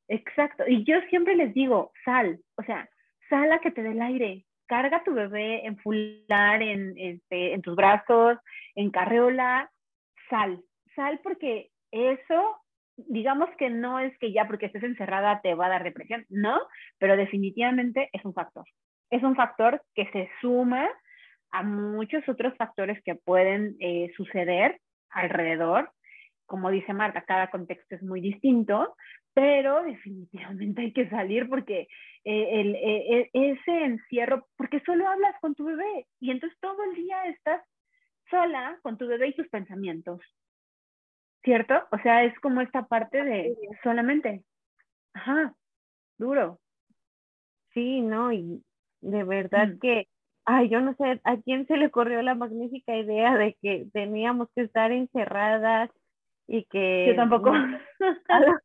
Exacto. Y yo siempre les digo, sal, o sea, sal a que te dé el aire. Carga a tu bebé en fular, en, este, en tus brazos, en carreola, sal. Sal porque eso digamos que no es que ya porque estés encerrada te va a dar depresión, no, pero definitivamente es un factor. Es un factor que se suma a muchos otros factores que pueden eh, suceder alrededor. Como dice Marta, cada contexto es muy distinto, pero definitivamente hay que salir porque eh, el, eh, ese encierro, porque solo hablas con tu bebé y entonces todo el día estás sola con tu bebé y tus pensamientos. ¿Cierto? O sea, es como esta parte de solamente, ajá, duro. Sí, no, y de verdad mm. que, ay, yo no sé a quién se le ocurrió la magnífica idea de que teníamos que estar encerradas y que... Yo tampoco.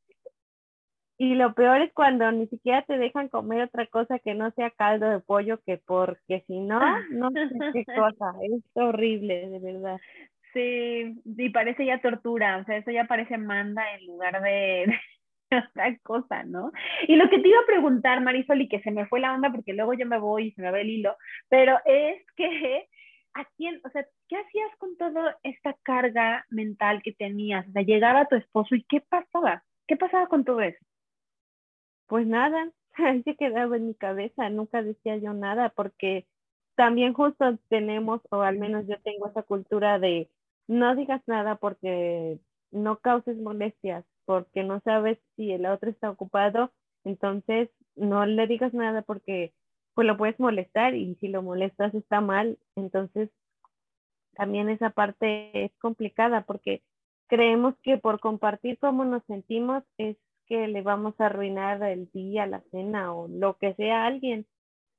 y lo peor es cuando ni siquiera te dejan comer otra cosa que no sea caldo de pollo, que porque si no, no sé qué cosa, es horrible, de verdad. Sí, y parece ya tortura, o sea, eso ya parece manda en lugar de, otra cosa, ¿no? Y lo que te iba a preguntar, Marisol, y que se me fue la onda porque luego yo me voy y se me va el hilo, pero es que, ¿a quién, o sea, qué hacías con toda esta carga mental que tenías? O sea, llegaba tu esposo y ¿qué pasaba? ¿Qué pasaba con todo eso? Pues nada, se quedaba en mi cabeza, nunca decía yo nada porque también justo tenemos, o al menos yo tengo esa cultura de no digas nada porque no causes molestias, porque no sabes si el otro está ocupado, entonces no le digas nada porque pues lo puedes molestar y si lo molestas está mal, entonces también esa parte es complicada porque creemos que por compartir cómo nos sentimos es que le vamos a arruinar el día, la cena o lo que sea a alguien.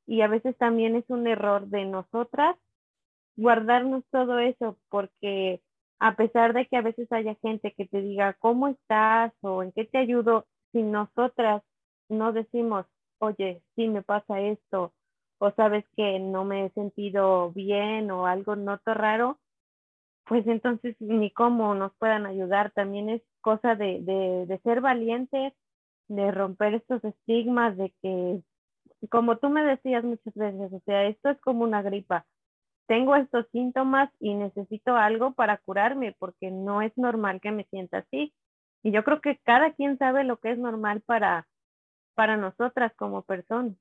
Y a veces también es un error de nosotras guardarnos todo eso, porque a pesar de que a veces haya gente que te diga cómo estás o en qué te ayudo, si nosotras no decimos, oye, sí me pasa esto, o sabes que no me he sentido bien o algo noto raro, pues entonces ni cómo nos puedan ayudar. También es cosa de, de, de ser valientes, de romper estos estigmas de que, como tú me decías muchas veces, o sea, esto es como una gripa. Tengo estos síntomas y necesito algo para curarme porque no es normal que me sienta así. Y yo creo que cada quien sabe lo que es normal para, para nosotras como personas.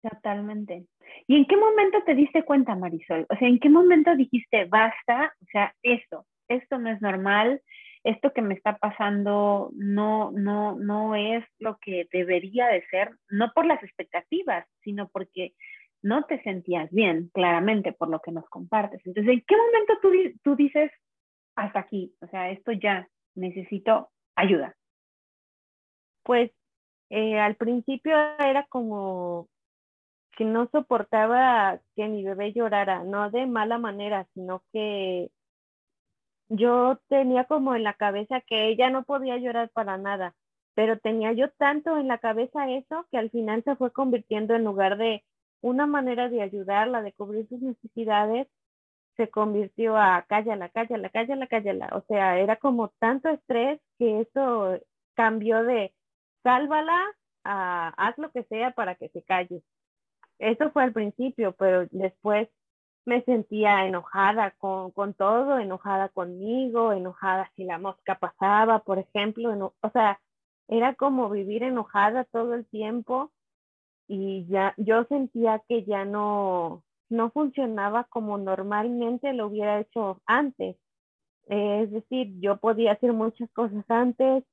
Totalmente. ¿Y en qué momento te diste cuenta, Marisol? O sea, ¿en qué momento dijiste, basta? O sea, esto, esto no es normal, esto que me está pasando no, no, no es lo que debería de ser, no por las expectativas, sino porque no te sentías bien, claramente, por lo que nos compartes. Entonces, ¿en qué momento tú, tú dices, hasta aquí? O sea, esto ya, necesito ayuda. Pues eh, al principio era como que no soportaba que mi bebé llorara, no de mala manera, sino que yo tenía como en la cabeza que ella no podía llorar para nada, pero tenía yo tanto en la cabeza eso que al final se fue convirtiendo en lugar de una manera de ayudarla, de cubrir sus necesidades, se convirtió a cállala, cállala, cállala, cállala. O sea, era como tanto estrés que eso cambió de sálvala a haz lo que sea para que se calle. Eso fue al principio, pero después me sentía enojada con, con todo, enojada conmigo, enojada si la mosca pasaba, por ejemplo. o sea, era como vivir enojada todo el tiempo y ya yo sentía que ya no, no funcionaba como normalmente lo hubiera hecho antes. es decir, yo podía hacer muchas cosas antes,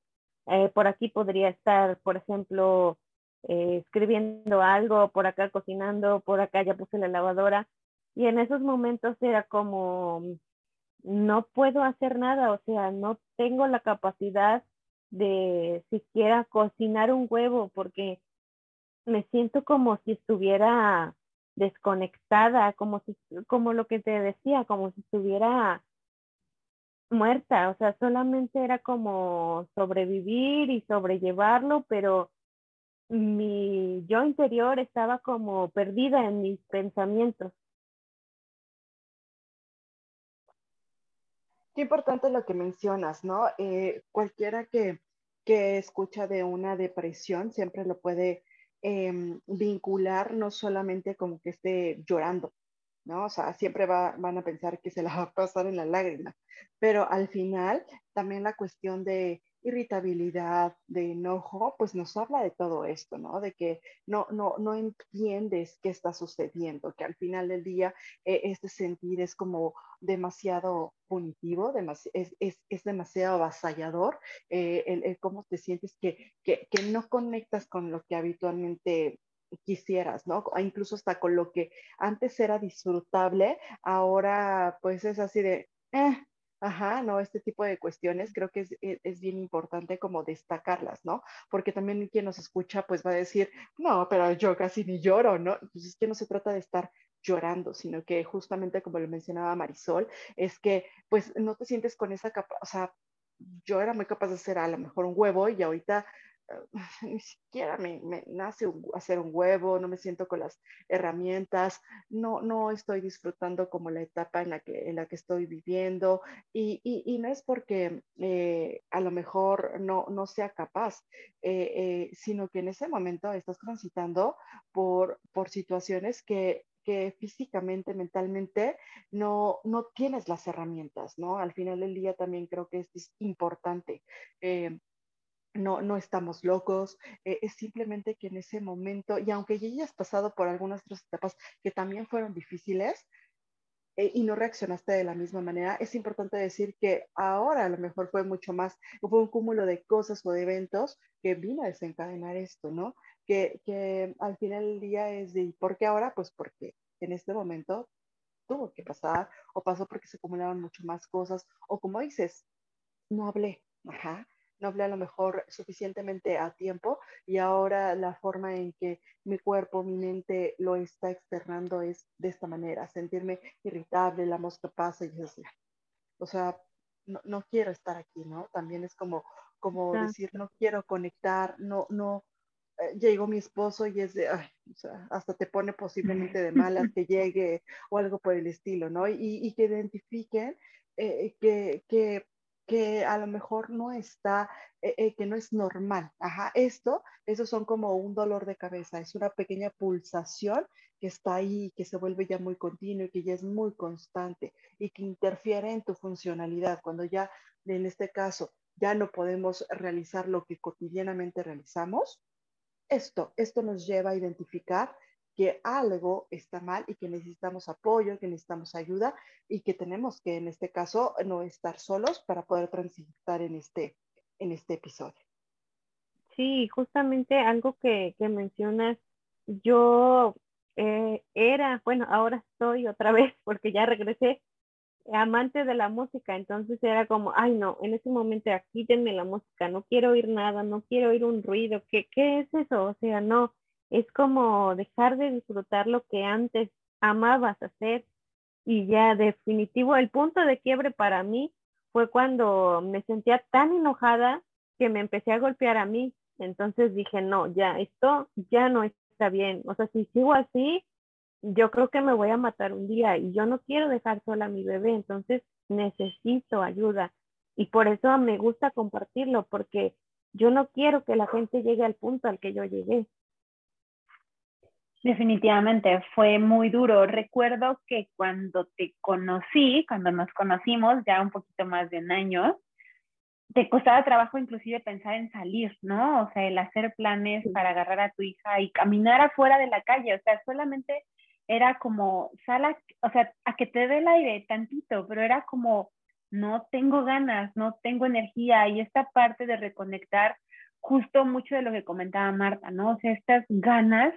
eh, por aquí podría estar, por ejemplo, eh, escribiendo algo, por acá cocinando, por acá ya puse la lavadora. Y en esos momentos era como, no puedo hacer nada, o sea, no tengo la capacidad de siquiera cocinar un huevo porque me siento como si estuviera desconectada, como si, como lo que te decía, como si estuviera muerta, o sea, solamente era como sobrevivir y sobrellevarlo, pero mi yo interior estaba como perdida en mis pensamientos. Qué importante lo que mencionas, ¿no? Eh, cualquiera que, que escucha de una depresión siempre lo puede Em, vincular no solamente como que esté llorando, ¿no? O sea, siempre van a pensar que se la va a pasar en la lágrima, pero al final también la cuestión de irritabilidad, de enojo, pues nos habla de todo esto, ¿no? De que no, no, no entiendes qué está sucediendo, que al final del día eh, este sentir es como demasiado punitivo, es, es, es, demasiado avasallador, eh, el, cómo te sientes que, que, que no conectas con lo que habitualmente quisieras, ¿no? Incluso hasta con lo que antes era disfrutable, ahora pues es así de, eh, Ajá, no, este tipo de cuestiones creo que e, es, bien importante como destacarlas, ¿no? Porque también quien nos escucha pues va a decir, no, pero yo casi ni lloro, ¿no? Pues es que no se trata de estar llorando, sino que justamente como lo mencionaba Marisol, es que pues no te sientes con esa capa, o sea, yo era muy capaz de hacer a lo mejor un huevo y ahorita ni siquiera me, nace hacer un huevo, no me siento con las herramientas, no, no estoy disfrutando como la etapa en la que, en la que estoy viviendo y, y, no es porque eh, a lo mejor no, no sea capaz, eh, eh, sino que en ese momento estás transitando por, por situaciones que que físicamente, mentalmente, no, no tienes las herramientas, ¿no? Al final del día también creo que es importante no, no estamos locos, eh, es simplemente que en ese momento, y aunque ya hayas pasado por algunas otras etapas que también fueron difíciles eh, y no reaccionaste de la misma manera, es importante decir que ahora a lo mejor fue mucho más, fue un cúmulo de cosas o de eventos que vino a desencadenar esto, ¿no? Que, que al final del día es de, ¿por qué ahora? Pues porque en este momento tuvo que pasar o pasó porque se acumularon mucho más cosas o como dices, no hablé, ajá, no hablé a lo mejor suficientemente a tiempo y ahora la forma en que mi cuerpo, mi mente lo está externando es de esta manera, sentirme irritable, la mosca pasa y es o sea, no, quiero estar aquí, ¿no? También es como, como decir, no quiero conectar, no, no, eh, llegó mi esposo y es de, ay, o sea, hasta te pone posiblemente de malas que llegue o algo por el estilo, ¿no? Y, que identifiquen eh, que, que, que, a lo mejor no está, eh, que no es normal. Ajá, esto, eso son como un dolor de cabeza, es una pequeña pulsación que está ahí, que se vuelve ya muy continuo y que ya es muy constante y que interfiere en tu funcionalidad. Cuando ya, en este caso, ya no podemos realizar lo que cotidianamente realizamos, esto, esto nos lleva a identificar que algo está mal y que necesitamos apoyo, que necesitamos ayuda y que tenemos que, en este caso, no estar solos para poder transitar en este, en este episodio. Sí, justamente algo que, que mencionas, yo eh, era, bueno, ahora estoy otra vez porque ya regresé amante de la música, entonces era como, ay no, en ese momento quítenme la música, no quiero oír nada, no quiero oír un ruido, ¿qué, qué es eso? O sea, no, es como dejar de disfrutar lo que antes amabas hacer y ya definitivo, el punto de quiebre para mí fue cuando me sentía tan enojada que me empecé a golpear a mí, entonces dije, no, ya, esto ya no está bien, o sea, si sigo así, yo creo que me voy a matar un día y yo no quiero dejar sola a mi bebé, entonces necesito ayuda. Y por eso me gusta compartirlo, porque yo no quiero que la gente llegue al punto al que yo llegué. Definitivamente, fue muy duro. Recuerdo que cuando te conocí, cuando nos conocimos, ya un poquito más de un año, te costaba trabajo inclusive pensar en salir, ¿no? O sea, el hacer planes para agarrar a tu hija y caminar afuera de la calle, o sea, solamente era como, sala, o sea, a que te dé el aire tantito, pero era como, no tengo ganas, no tengo energía y esta parte de reconectar justo mucho de lo que comentaba Marta, ¿no? O sea, estas ganas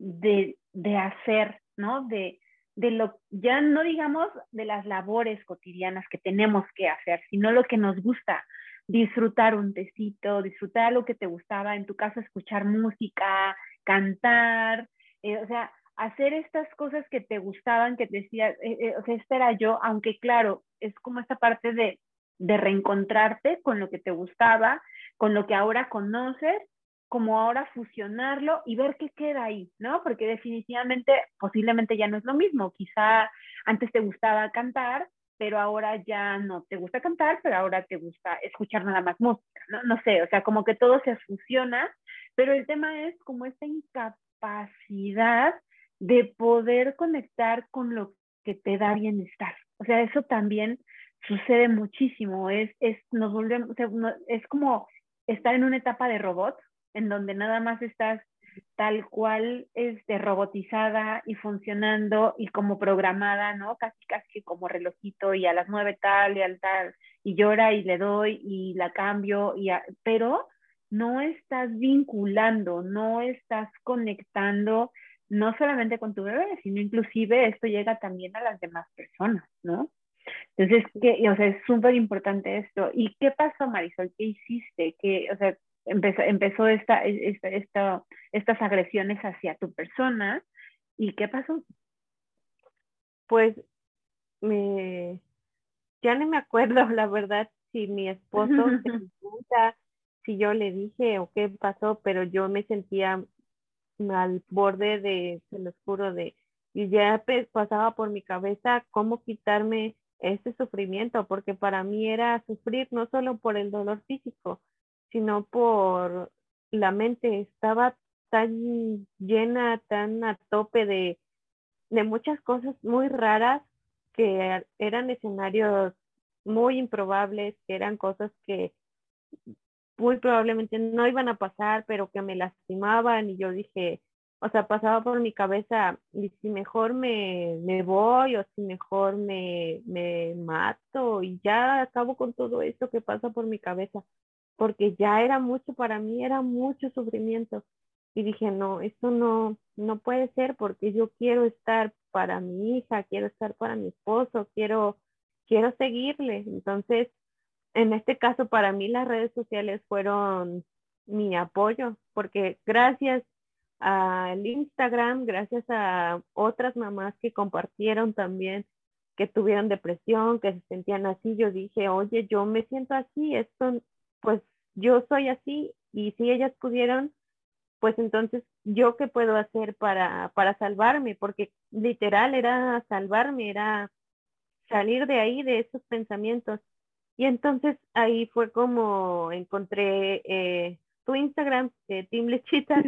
de, de hacer, ¿no? De, de lo, ya no digamos de las labores cotidianas que tenemos que hacer, sino lo que nos gusta, disfrutar un tecito, disfrutar lo que te gustaba, en tu caso escuchar música, cantar, eh, o sea, hacer estas cosas que te gustaban, que te decía, eh, eh, o sea, esta era yo, aunque claro, es como esta parte de, de reencontrarte con lo que te gustaba, con lo que ahora conoces, como ahora fusionarlo y ver qué queda ahí, ¿no? Porque definitivamente, posiblemente ya no es lo mismo. Quizá antes te gustaba cantar, pero ahora ya no te gusta cantar, pero ahora te gusta escuchar nada más música, ¿no? No sé, o sea, como que todo se fusiona, pero el tema es como esta incapacidad de poder conectar con lo que te da bienestar. O sea, eso también sucede muchísimo. Es, es, nos volvemos, es como estar en una etapa de robot, en donde nada más estás tal cual este, robotizada y funcionando y como programada, ¿no? Casi, casi como relojito y a las nueve tal y al tal, y llora y le doy y la cambio, y pero no estás vinculando, no estás conectando no solamente con tu bebé, sino inclusive esto llega también a las demás personas, ¿no? Entonces, que, o sea, es súper importante esto. ¿Y qué pasó, Marisol? ¿Qué hiciste? ¿Qué, o sea, empezó, empezó esta, esta, esta, estas agresiones hacia tu persona. ¿Y qué pasó? Pues me, ya no me acuerdo, la verdad, si mi esposo se pregunta si yo le dije o qué pasó, pero yo me sentía al borde de, se juro, de, y ya pasaba por mi cabeza cómo quitarme ese sufrimiento, porque para mí era sufrir no solo por el dolor físico, sino por la mente. Estaba tan llena, tan a tope de, de muchas cosas muy raras que eran escenarios muy improbables, que eran cosas que muy probablemente no iban a pasar, pero que me lastimaban y yo dije, o sea, pasaba por mi cabeza, y si mejor me, me voy o si mejor me, me mato y ya acabo con todo esto que pasa por mi cabeza, porque ya era mucho para mí, era mucho sufrimiento. Y dije, no, esto no, no puede ser porque yo quiero estar para mi hija, quiero estar para mi esposo, quiero, quiero seguirle. Entonces, en este caso para mí las redes sociales fueron mi apoyo, porque gracias al Instagram, gracias a otras mamás que compartieron también que tuvieron depresión, que se sentían así, yo dije, oye, yo me siento así, esto, pues yo soy así, y si ellas pudieron, pues entonces, ¿yo qué puedo hacer para, para salvarme? Porque literal era salvarme, era salir de ahí, de esos pensamientos. Y entonces ahí fue como encontré eh, tu Instagram, de Team Lechita,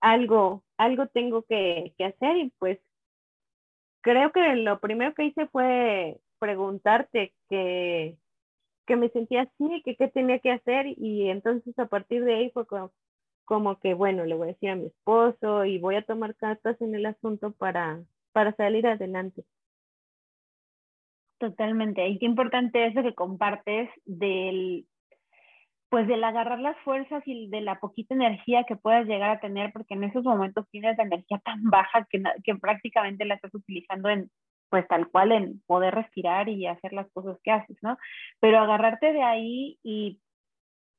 algo, algo tengo que, que hacer y pues creo que lo primero que hice fue preguntarte que, que me sentía así, que qué tenía que hacer y entonces a partir de ahí fue como, como, que, bueno, le voy a decir a mi esposo y voy a tomar cartas en el asunto para, para salir adelante. Totalmente. Y qué importante eso que compartes del, pues del agarrar las fuerzas y de la poquita energía que puedas llegar a tener, porque en esos momentos tienes la energía tan baja que, que prácticamente la estás utilizando en, pues tal cual, en poder respirar y hacer las cosas que haces, ¿no? Pero agarrarte de ahí y,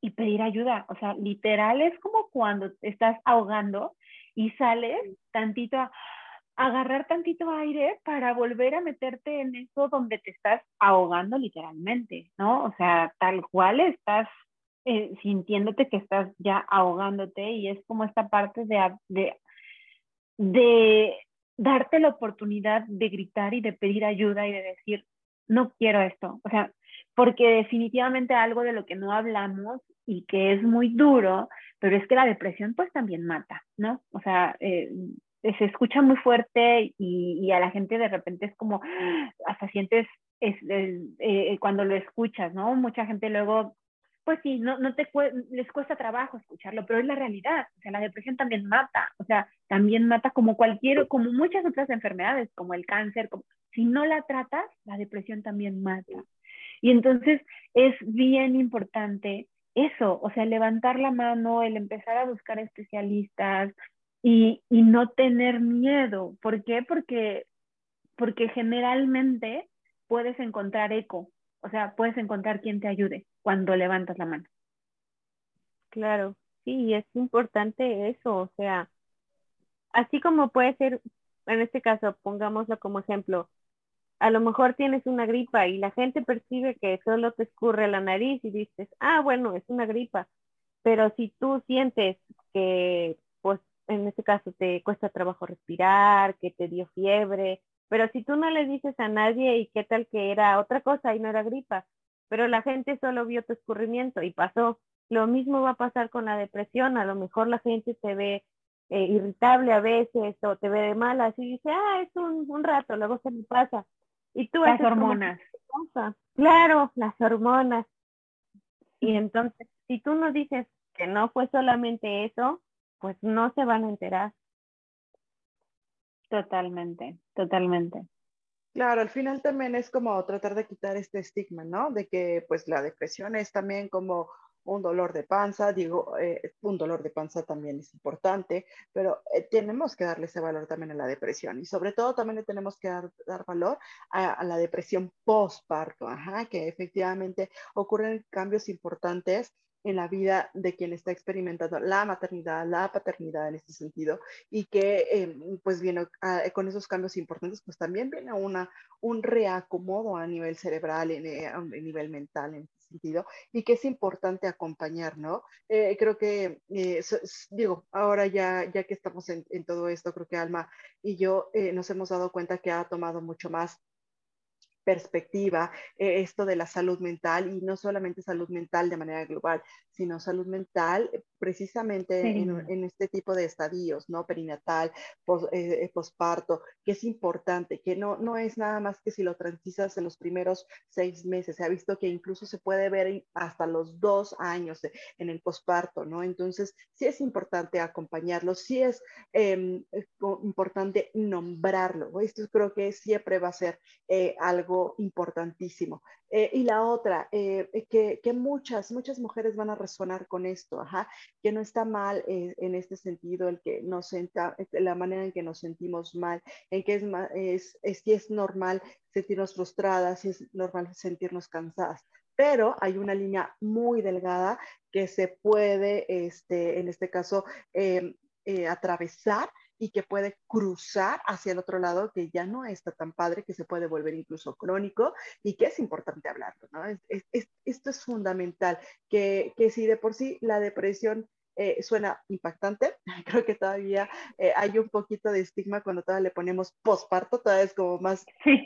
y pedir ayuda, o sea, literal es como cuando estás ahogando y sales tantito a agarrar tantito aire para volver a meterte en eso donde te estás ahogando literalmente, ¿no? O sea, tal cual estás eh, sintiéndote que estás ya ahogándote y es como esta parte de, de, de darte la oportunidad de gritar y de pedir ayuda y de decir, no quiero esto. O sea, porque definitivamente algo de lo que no hablamos y que es muy duro, pero es que la depresión pues también mata, ¿no? O sea, eh, eh, se escucha muy fuerte y, a la gente de repente es como, hasta sientes es, eh, cuando lo escuchas, ¿no? Mucha gente luego, pues sí, no, no te les cuesta trabajo escucharlo, pero es la realidad, o sea, la depresión también mata, o sea, también mata como cualquier, como muchas otras enfermedades, como el cáncer, como, si no la tratas, la depresión también mata. Y entonces es bien importante eso, o sea, levantar la mano, el empezar a buscar especialistas, y, y no tener miedo. ¿Por qué? Porque, porque generalmente puedes encontrar eco, o sea, puedes encontrar quien te ayude cuando levantas la mano. Claro, sí, es importante eso, o sea, así como puede ser, en este caso, pongámoslo como ejemplo, a lo mejor tienes una gripa y la gente percibe que solo te escurre la nariz y dices, ah, bueno, es una gripa, pero si tú sientes que pues en este caso te cuesta trabajo respirar, que te dio fiebre, pero si tú no le dices a nadie y qué tal que era otra cosa y no era gripa, pero la gente solo vio tu escurrimiento y pasó. Lo mismo va a pasar con la depresión, a lo mejor la gente te ve eh, irritable a veces o te ve de malas y dice, ah, es un, un rato, luego se me pasa. Y tú las hormonas. Claro, las hormonas. Y entonces, si tú no dices que no fue solamente eso, pues no se van a enterar. Totalmente, totalmente. Claro, al final también es como tratar de quitar este estigma, ¿no? De que pues la depresión es también como un dolor de panza, digo, eh, un dolor de panza también es importante, pero eh, tenemos que darle ese valor también a la depresión y sobre todo también le tenemos que dar, valor a, la depresión postparto, que efectivamente ocurren cambios importantes en la vida de quien está experimentando la maternidad, la paternidad en este sentido, y que em, pues viene ah, con esos cambios importantes, pues también viene una, un reacomodo a nivel cerebral, en, eh, a nivel mental en este sentido, y que es importante acompañar, ¿no? Eh, creo que, eh, digo, ahora ya, ya que estamos en, en, todo esto, creo que Alma y yo nos hemos dado cuenta que ha tomado mucho más perspectiva eh, esto de la salud mental y no solamente salud mental de manera global, sino salud mental eh, precisamente en, este tipo de estadios, ¿no? Perinatal, eh, posparto, que es importante, que no, no es nada más que si lo transitas en los primeros seis meses, se ha visto que incluso se puede ver hasta los dos años en el posparto, ¿no? Entonces, sí es importante acompañarlo, sí es em, importante nombrarlo, esto creo que siempre va a ser algo importantísimo. Eh, y la otra, eh, que, que, muchas, muchas mujeres van a resonar con esto, ajá, que no está mal eh, en este sentido, el que nos senta, la manera en que nos sentimos mal, en que es, es, es, que es normal sentirnos frustradas, y es normal sentirnos cansadas pero hay una línea muy delgada que se puede, este, en este caso, em, atravesar y que puede cruzar hacia el otro lado, que ya no está tan padre, que se puede volver incluso crónico y que es importante hablarlo, ¿no? esto es fundamental, que, que si de por sí la depresión eh, suena impactante. Creo que todavía eh, hay un poquito de estigma cuando todavía le ponemos posparto, todavía es como más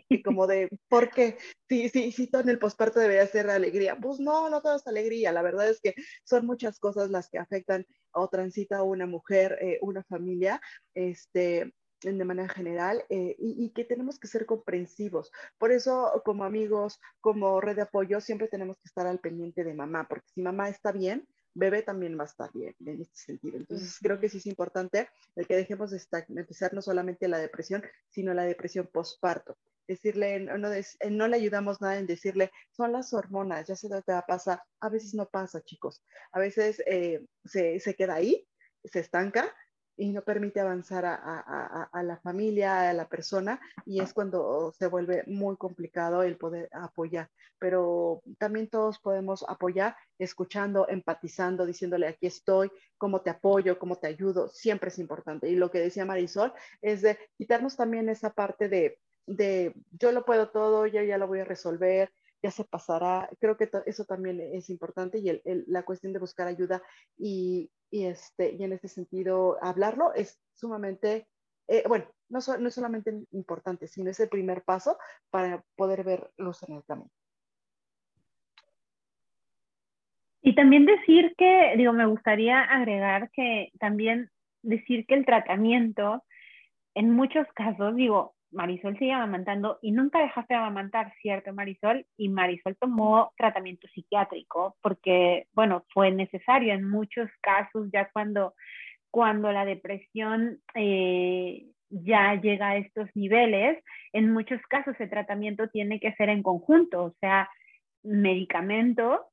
y como de, ¿por qué? Sí, sí, sí, todo en el posparto debería ser alegría. Pues no, no todo es alegría. La verdad es que son muchas cosas las que afectan o transita a una mujer, eh, una familia, este, de manera general y, y, que tenemos que ser comprensivos. Por eso, como amigos, como red de apoyo, siempre tenemos que estar al pendiente de mamá, porque si mamá está bien, bebé también va a estar bien en este sentido. Entonces, creo que sí es importante el que dejemos de estigmatizar no solamente la depresión, sino la depresión postparto. Decirle, no, no, le ayudamos nada en decirle, son las hormonas, ya se te va a pasar. A veces no pasa, chicos. A veces eh, se, se queda ahí, se estanca y no permite avanzar a, la familia, a la persona, y es cuando se vuelve muy complicado el poder apoyar. Pero también todos podemos apoyar escuchando, empatizando, diciéndole aquí estoy, cómo te apoyo, cómo te ayudo, siempre es importante. Y lo que decía Marisol es de quitarnos también esa parte de, de yo lo puedo todo, yo ya lo voy a resolver, ya se pasará. Creo que eso también es importante y la cuestión de buscar ayuda y, este, y en este sentido hablarlo es sumamente, eh, bueno, no, no es solamente importante, sino es el primer paso para poder ver luz en el camino. Y también decir que, digo, me gustaría agregar que también decir que el tratamiento, en muchos casos, digo, Marisol sigue amamantando y nunca dejaste de amamantar, ¿cierto, Marisol? Y Marisol tomó tratamiento psiquiátrico porque, bueno, fue necesario en muchos casos, ya cuando, cuando la depresión eh, ya llega a estos niveles, en muchos casos el tratamiento tiene que ser en conjunto, o sea, medicamento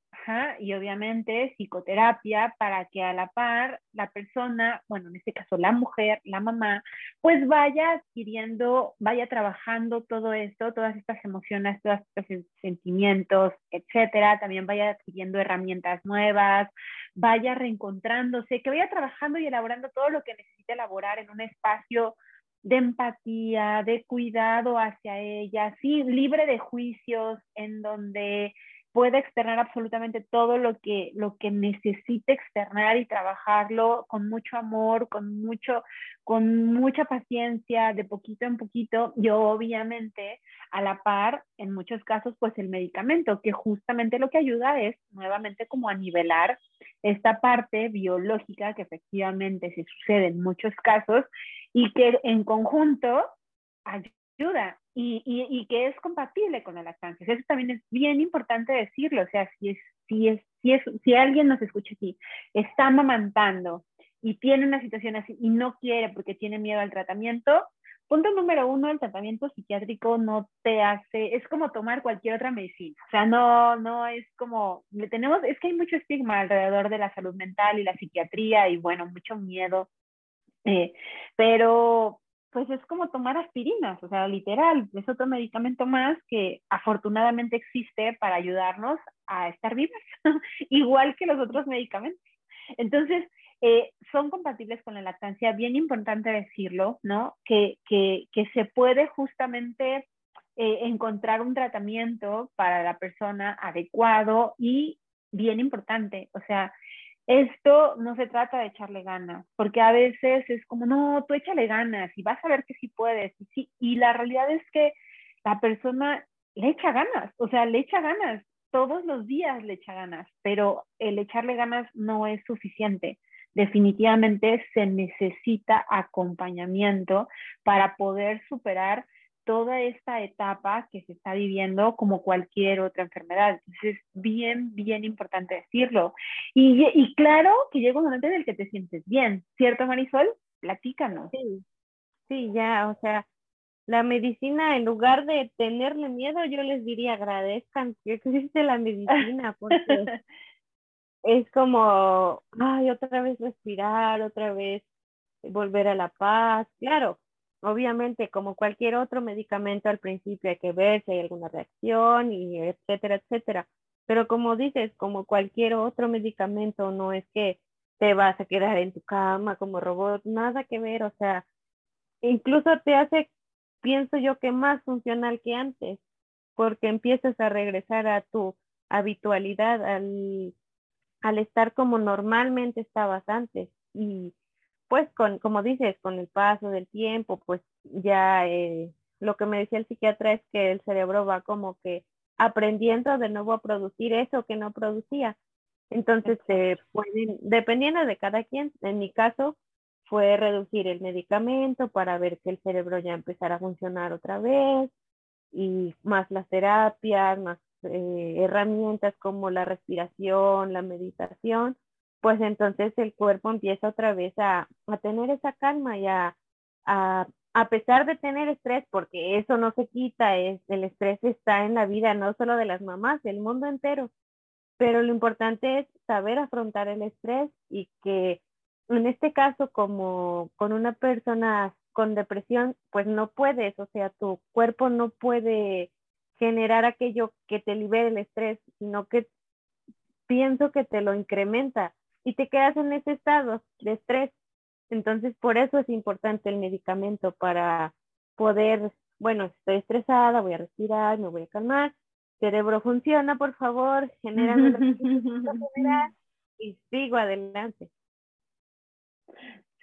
y obviamente psicoterapia para que a la par la persona, bueno, en este caso la mujer, la mamá, pues vaya adquiriendo, vaya trabajando todo esto, todas estas emociones, todos estos sentimientos, etcétera, también vaya adquiriendo herramientas nuevas, vaya reencontrándose, que vaya trabajando y elaborando todo lo que necesite elaborar en un espacio de empatía, de cuidado hacia ella, sí, libre de juicios, en donde puede externar absolutamente todo lo que, lo que necesite externar y trabajarlo con mucho amor, con, mucho, con mucha paciencia, de poquito en poquito, y obviamente a la par, en muchos casos, pues el medicamento, que justamente lo que ayuda es nuevamente como a nivelar esta parte biológica que efectivamente se sucede en muchos casos y que en conjunto ayuda y, y, que es compatible con la lactancia. Eso también es bien importante decirlo. O sea, si, es, si, es, si, es, si alguien nos escucha aquí, está amamantando y tiene una situación así y no quiere porque tiene miedo al tratamiento, punto número uno, el tratamiento psiquiátrico no te hace, es como tomar cualquier otra medicina. O sea, no, no es como, le tenemos, es que hay mucho estigma alrededor de la salud mental y la psiquiatría y bueno, mucho miedo. Eh, pero pues es como tomar aspirinas, o sea, literal, es otro medicamento más que afortunadamente existe para ayudarnos a estar vivas, igual que los otros medicamentos. Entonces, eh, son compatibles con la lactancia, bien importante decirlo, ¿no? Que, que, que se puede justamente eh, encontrar un tratamiento para la persona adecuado y bien importante, o sea, esto no se trata de echarle ganas, porque a veces es como, no, tú échale ganas y vas a ver que sí puedes. Y, sí, y la realidad es que la persona le echa ganas, o sea, le echa ganas, todos los días le echa ganas, pero el echarle ganas no es suficiente. Definitivamente se necesita acompañamiento para poder superar toda esta etapa que se está viviendo como cualquier otra enfermedad. Entonces es bien, bien importante decirlo. Y, y claro que llega un momento en el que te sientes bien, ¿cierto Marisol? Platícanos. Sí, sí, ya, o sea, la medicina, en lugar de tenerle miedo, yo les diría agradezcan que existe la medicina, porque es como, ay, otra vez respirar, otra vez volver a la paz. Claro, Obviamente, como cualquier otro medicamento, al principio hay que ver si hay alguna reacción y etcétera, etcétera. Pero como dices, como cualquier otro medicamento, no es que te vas a quedar en tu cama como robot, nada que ver, o sea, incluso te hace, pienso yo que más funcional que antes, porque empiezas a regresar a tu habitualidad, al, al estar como normalmente estabas antes. Y pues con, como dices, con el paso del tiempo, pues ya eh, lo que me decía el psiquiatra es que el cerebro va como que aprendiendo de nuevo a producir eso que no producía. Entonces, se pueden, dependiendo de cada quien, en mi caso fue reducir el medicamento para ver que el cerebro ya empezara a funcionar otra vez y más las terapias, más eh, herramientas como la respiración, la meditación, pues entonces el cuerpo empieza otra vez a, a tener esa calma y a, a a pesar de tener estrés, porque eso no se quita, es, el estrés está en la vida no solo de las mamás, del mundo entero. Pero lo importante es saber afrontar el estrés y que en este caso, como con una persona con depresión, pues no puedes, o sea, tu cuerpo no puede generar aquello que te libere el estrés, sino que pienso que te lo incrementa y te quedas en ese estado de estrés entonces, por eso es importante el medicamento para poder, bueno, estoy estresada, voy a respirar, me voy a calmar, cerebro funciona, por favor, genera y sigo adelante.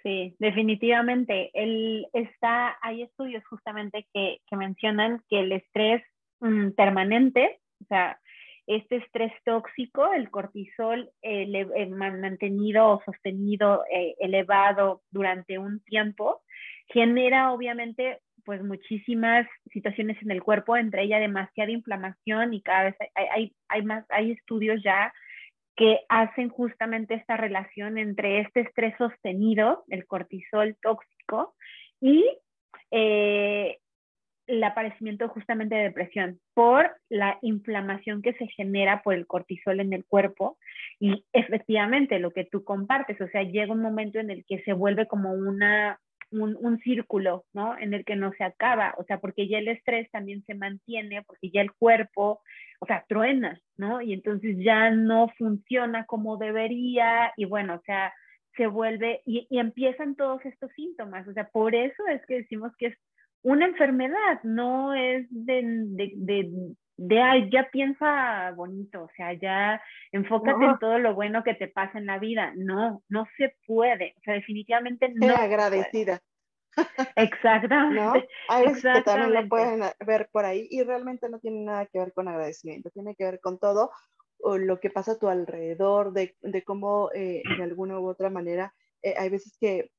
Sí, definitivamente. El, está, hay estudios justamente que, que mencionan que el estrés mm, permanente, o sea, este estrés tóxico, el cortisol eh, mantenido o sostenido eh, elevado durante un tiempo, genera obviamente pues muchísimas situaciones en el cuerpo, entre ellas demasiada inflamación y cada vez hay, hay, más, hay estudios ya que hacen justamente esta relación entre este estrés sostenido, el cortisol tóxico, y eh, el aparecimiento justamente de depresión por la inflamación que se genera por el cortisol en el cuerpo y efectivamente lo que tú compartes, o sea, llega un momento en el que se vuelve como una, un, un, círculo, ¿no? En el que no se acaba, o sea, porque ya el estrés también se mantiene, porque ya el cuerpo, o sea, truena, ¿no? Y entonces ya no funciona como debería y bueno, o sea, se vuelve y, y empiezan todos estos síntomas, o sea, por eso es que decimos que es una enfermedad, no es de, de, de, de ay, ya piensa bonito, o sea, ya enfócate en todo lo bueno que te pasa en la vida. No, no se puede, o sea, definitivamente no. agradecida. Exactamente. ¿No? Hay veces que también lo pueden ver por ahí y realmente no tiene nada que ver con agradecimiento, tiene que ver con todo lo que pasa a tu alrededor, de, de cómo eh, de alguna u otra manera, eh, hay veces que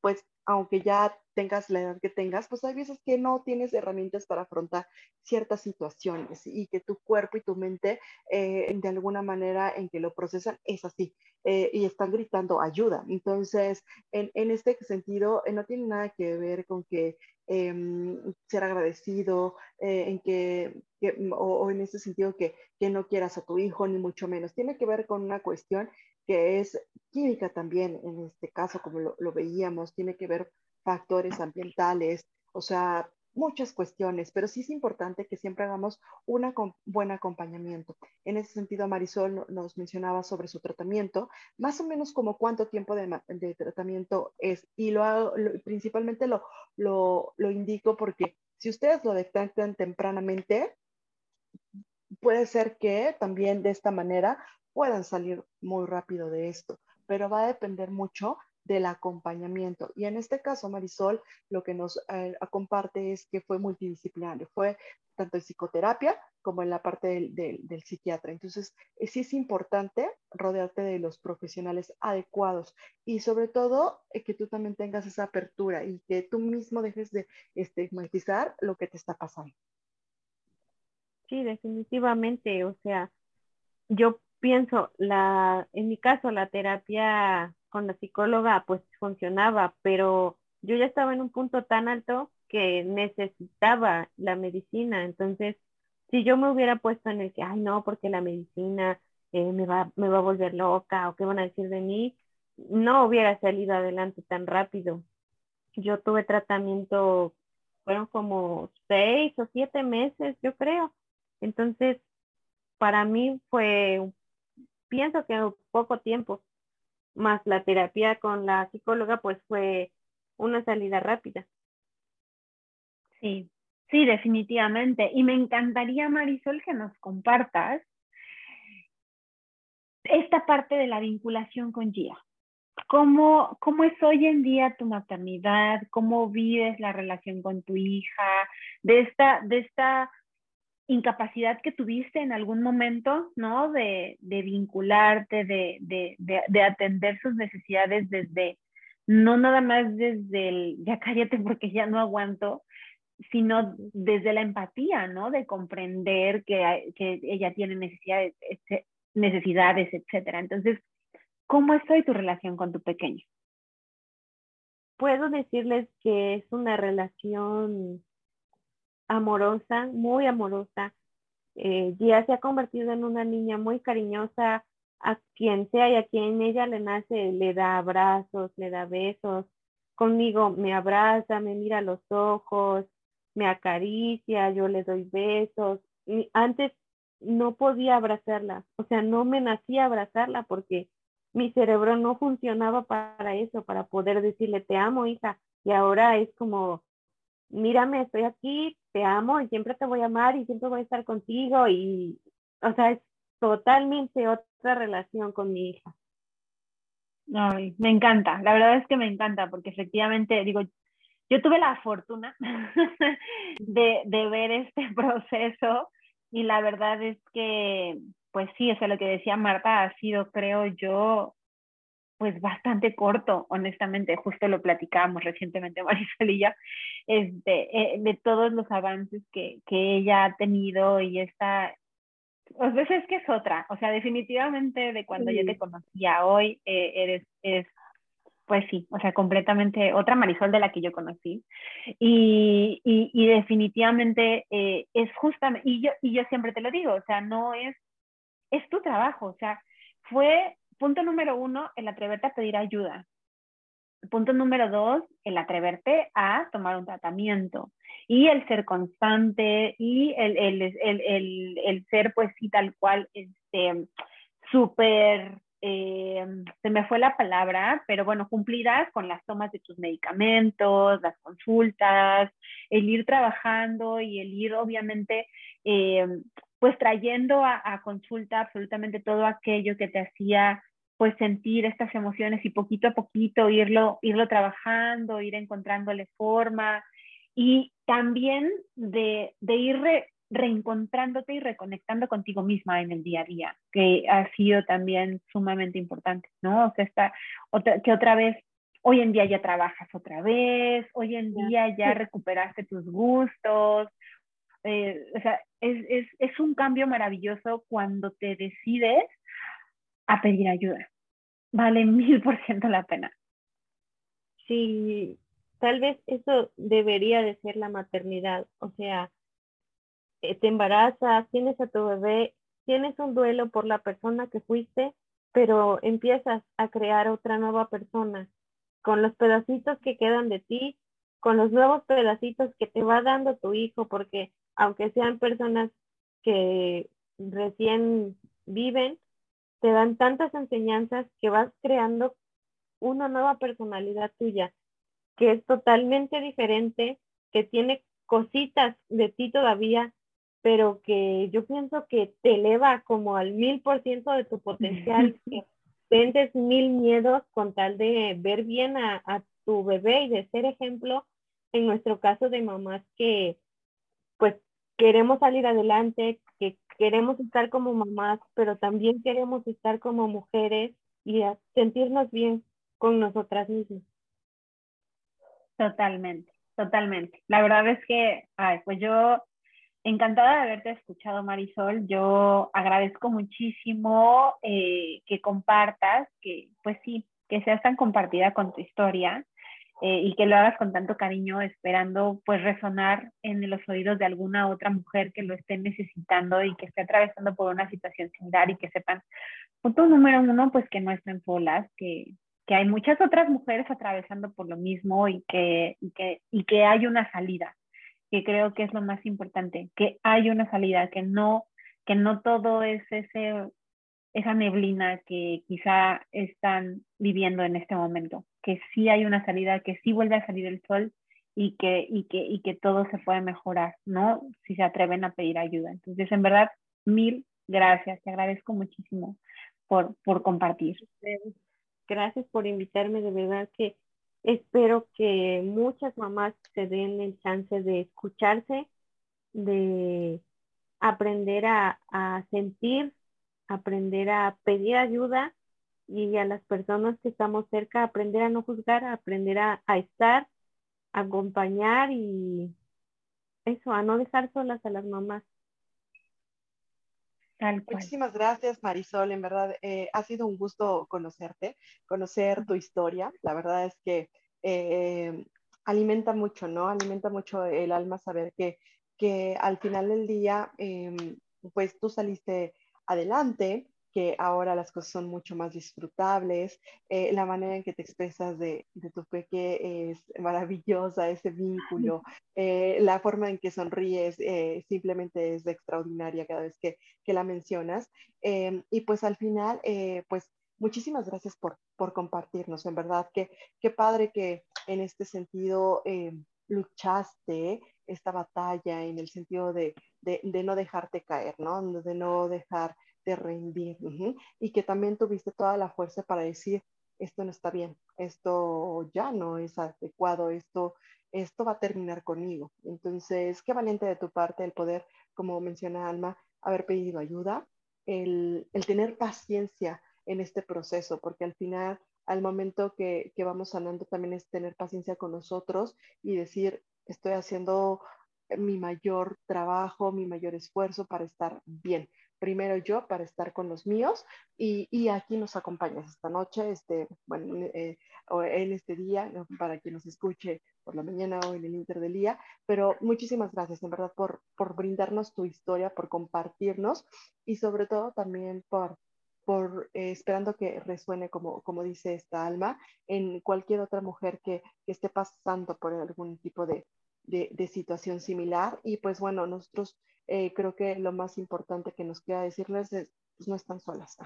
pues aunque ya tengas la edad que tengas, pues hay veces que no tienes herramientas para afrontar ciertas situaciones y que tu cuerpo y tu mente eh, de alguna manera en que lo procesan es así eh, y están gritando ayuda. Entonces, en, este sentido, eh, no tiene nada que ver con que em, ser agradecido, en que, o, o, en ese sentido que, que no quieras a tu hijo, ni mucho menos. Tiene que ver con una cuestión que es química también, en este caso, como lo, veíamos, tiene que ver factores ambientales, o sea, muchas cuestiones, pero sí es importante que siempre hagamos un buen acompañamiento. En ese sentido, Marisol nos mencionaba sobre su tratamiento, más o menos como cuánto tiempo de, tratamiento es, y lo, principalmente lo, lo, lo indico porque si ustedes lo detectan tempranamente, puede ser que también de esta manera puedan salir muy rápido de esto, pero va a depender mucho del acompañamiento. Y en este caso, Marisol, lo que nos eh, comparte es que fue multidisciplinario, fue tanto en psicoterapia como en la parte del, del, psiquiatra. Entonces, eh, sí es importante rodearte de los profesionales adecuados y sobre todo eh, que tú también tengas esa apertura y que tú mismo dejes de estigmatizar lo que te está pasando. Sí, definitivamente. O sea, yo pienso, la, en mi caso, la terapia con la psicóloga pues funcionaba, pero yo ya estaba en un punto tan alto que necesitaba la medicina. Entonces, si yo me hubiera puesto en el que, ay, no, porque la medicina eh, me, va, me va a volver loca o qué van a decir de mí, no hubiera salido adelante tan rápido. Yo tuve tratamiento, fueron como seis o siete meses, yo creo. Entonces, para mí fue pienso que poco tiempo, más la terapia con la psicóloga, pues fue una salida rápida. Sí, sí, definitivamente. Y me encantaría, Marisol, que nos compartas esta parte de la vinculación con Gia. ¿Cómo, ¿Cómo es hoy en día tu maternidad? ¿Cómo vives la relación con tu hija? De esta, de esta incapacidad que tuviste en algún momento, ¿no? De, de vincularte, de, de, de, atender sus necesidades desde, no nada más desde el, ya cállate porque ya no aguanto, sino desde la empatía, ¿no? De comprender que, que ella tiene necesidades, necesidades, etcétera. Entonces, ¿cómo es hoy tu relación con tu pequeño? Puedo decirles que es una relación amorosa, muy amorosa. Eh, se ha convertido en una niña muy cariñosa a quien sea y a quien ella le nace, le da abrazos, le da besos. Conmigo me abraza, me mira los ojos, me acaricia, yo le doy besos. antes no podía abrazarla, o sea, no me nacía abrazarla porque mi cerebro no funcionaba para eso, para poder decirle te amo, hija. Y ahora es como, mírame, estoy aquí, te amo y siempre te voy a amar y siempre voy a estar contigo y, o sea, es totalmente otra relación con mi hija. Ay, me encanta, la verdad es que me encanta porque efectivamente, digo, yo tuve la fortuna de, de ver este proceso y la verdad es que, pues sí, o sea, lo que decía Marta ha sido, creo yo, pues bastante corto, honestamente, justo lo platicábamos recientemente Marisol y este, eh, de todos los avances que, que ella ha tenido y esta, o sea, es que es otra, o sea, definitivamente de cuando yo te conocía hoy, eh, eres, es pues sí, o sea, completamente otra Marisol de la que yo conocí. Y, y, y definitivamente eh, es justamente, y yo, y yo siempre te lo digo, o sea, no es, es tu trabajo, o sea, fue punto número uno, el atreverte a pedir ayuda. Punto número dos, el atreverte a tomar un tratamiento y el ser constante y el, el, el, el ser pues sí tal cual, este, súper, eh, se me fue la palabra, pero bueno, cumplidas con las tomas de tus medicamentos, las consultas, el ir trabajando y el ir obviamente eh, pues trayendo a, consulta absolutamente todo aquello que te hacía pues sentir estas emociones y poquito a poquito irlo, irlo trabajando, ir encontrándole forma y también de, de ir reencontrándote y reconectando contigo misma en el día a día, que ha sido también sumamente importante, ¿no? O sea, está, otra, que otra vez, hoy en día ya trabajas otra vez, hoy en día ya recuperaste tus gustos, eh, o sea, es, es, es un cambio maravilloso cuando te decides a pedir ayuda. Vale mil por ciento la pena. Sí, tal vez eso debería de ser la maternidad. O sea, eh, te embarazas, tienes a tu bebé, tienes un duelo por la persona que fuiste, pero empiezas a crear otra nueva persona con los pedacitos que quedan de ti, con los nuevos pedacitos que te va dando tu hijo, porque aunque sean personas que recién viven, te dan tantas enseñanzas que vas creando una nueva personalidad tuya, que es totalmente diferente, que tiene cositas de ti todavía, pero que yo pienso que te eleva como al mil por ciento de tu potencial, que vendes mil miedos con tal de ver bien a, a tu bebé y de ser ejemplo, en nuestro caso de mamás que pues queremos salir adelante, queremos estar como mamás, pero también queremos estar como mujeres y sentirnos bien con nosotras mismas. Totalmente, totalmente. La verdad es que, ay, pues yo encantada de haberte escuchado, Marisol. Yo agradezco muchísimo eh, que compartas, que pues sí, que seas tan compartida con tu historia. Eh, y que lo hagas con tanto cariño, esperando pues resonar en los oídos de alguna otra mujer que lo esté necesitando y que esté atravesando por una situación similar y que sepan, punto número uno, pues que no estén solas, que, que hay muchas otras mujeres atravesando por lo mismo y que, y que, y que hay una salida, que creo que es lo más importante, que hay una salida, que no, que no todo es ese esa neblina que quizá están viviendo en este momento, que sí hay una salida, que sí vuelve a salir el sol y que, y que, y que todo se puede mejorar, ¿no? Si se atreven a pedir ayuda. Entonces, en verdad, mil gracias, te agradezco muchísimo por, por compartir. Gracias por invitarme, de verdad que espero que muchas mamás se den el chance de escucharse, de aprender a, a sentir, aprender a pedir ayuda y a las personas que estamos cerca, aprender a no juzgar, aprender a, a estar acompañar y eso, a no dejar solas a las mamás. Muchísimas gracias, Marisol. En verdad, eh, ha sido un gusto conocerte, conocer tu historia. La verdad es que eh, alimenta mucho, ¿no? Alimenta mucho el alma saber que, que al final del día, em, pues tú saliste adelante, que ahora las cosas son mucho más disfrutables, eh, la manera en que te expresas de, tu peque es maravillosa, ese vínculo, eh, la forma en que sonríes eh, simplemente es extraordinaria cada vez que, la mencionas. Em, y pues al final, pues muchísimas gracias por, por compartirnos, en verdad, que qué padre que en este sentido em, luchaste esta batalla en el sentido de, de, no dejarte caer, ¿no? De no dejar de rendir y que también tuviste toda la fuerza para decir, esto no está bien, esto ya no es adecuado, esto, esto va a terminar conmigo. Entonces, qué valiente de tu parte el poder, como menciona Alma, haber pedido ayuda, el, el tener paciencia en este proceso, porque al final, al momento que, que vamos sanando, también es tener paciencia con nosotros y decir, estoy haciendo mi mayor trabajo, mi mayor esfuerzo para estar bien. Primero yo para estar con los míos y, aquí nos acompañas esta noche, este, eh, en este día, para quien nos escuche por la mañana o en el inter del día, pero muchísimas gracias en verdad por, por brindarnos tu historia, por compartirnos y sobre todo también por, por eh, esperando que resuene, como, como dice esta alma, en cualquier otra mujer que, que esté pasando por algún tipo de, de, situación similar. Y pues bueno, nosotros eh, creo que lo más importante que nos queda decirles es, pues no están solas,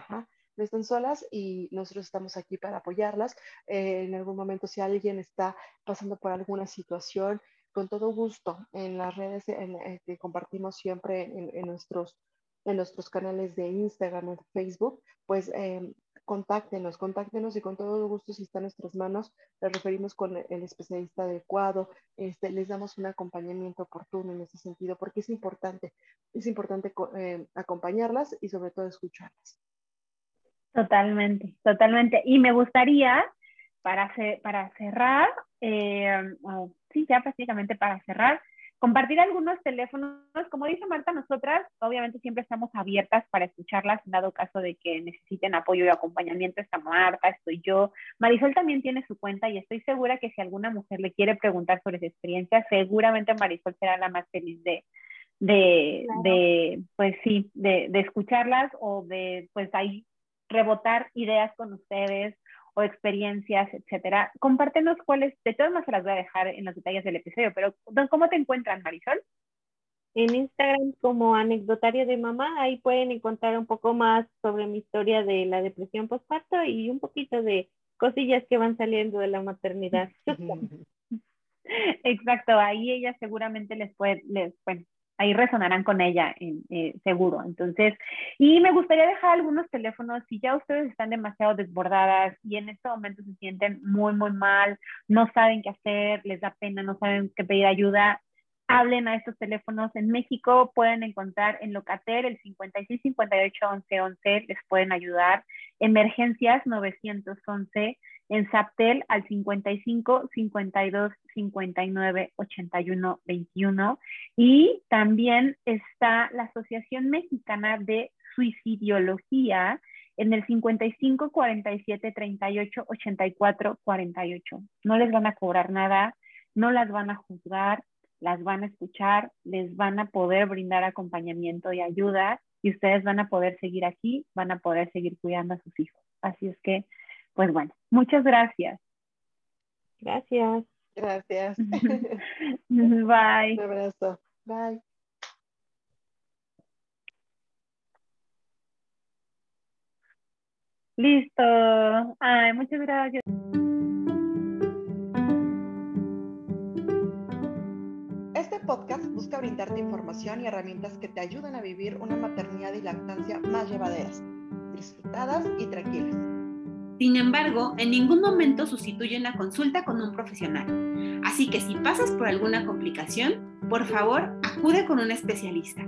no están solas y nosotros estamos aquí para apoyarlas. Eh, en algún momento, si alguien está pasando por alguna situación, con todo gusto, en las redes que compartimos siempre en, nuestros, en nuestros canales de Instagram, o Facebook, pues em, contáctenos, contáctenos y con todo gusto, si está en nuestras manos, les referimos con el especialista adecuado, este, les damos un acompañamiento oportuno en ese sentido, porque es importante, es importante eh, acompañarlas y sobre todo escucharlas. Totalmente, totalmente. Y me gustaría, para, para cerrar, eh, sí, ya prácticamente para cerrar, compartir algunos teléfonos. Como dice Marta, nosotras obviamente siempre estamos abiertas para escucharlas, dado caso de que necesiten apoyo y acompañamiento. Está Marta, estoy yo. Marisol también tiene su cuenta y estoy segura que si alguna mujer le quiere preguntar sobre su experiencia, seguramente Marisol será la más feliz de, de, de pues sí, de, de escucharlas o de, pues ahí rebotar ideas con ustedes o experiencias, etcétera. Compártenos cuáles, de todas maneras se las voy a dejar en los detalles del episodio, pero ¿cómo te encuentran, Marisol? En Instagram como anecdotario de mamá, ahí pueden encontrar un poco más sobre mi historia de la depresión postparto y un poquito de cosillas que van saliendo de la maternidad. Exacto, ahí ella seguramente les puede, les, bueno, ahí resonarán con ella, eh, seguro. Entonces, y me gustaría dejar algunos teléfonos, si ya ustedes están demasiado desbordadas y en este momento se sienten muy, muy mal, no saben qué hacer, les da pena, no saben qué pedir ayuda, hablen a estos teléfonos. En México pueden encontrar en Locater el 56 58 11 11, les pueden ayudar. Emergencias 911 en Saptel al 55 52 59 81 21 y también está la Asociación Mexicana de Suicidología en el 55 47 38 84 48. No les van a cobrar nada, no las van a juzgar, las van a escuchar, les van a poder brindar acompañamiento y ayuda y ustedes van a poder seguir aquí, van a poder seguir cuidando a sus hijos. Así es que pues bueno, muchas gracias. Gracias. Gracias. Bye. Un abrazo. Bye. Listo. Ay, muchas gracias. podcast busca brindarte información y herramientas que te ayuden a vivir una maternidad y lactancia más llevaderas, disfrutadas y tranquilas. Sin embargo, en ningún momento sustituyen la consulta con un profesional. Así que si pasas por alguna complicación, por favor, acude con un especialista.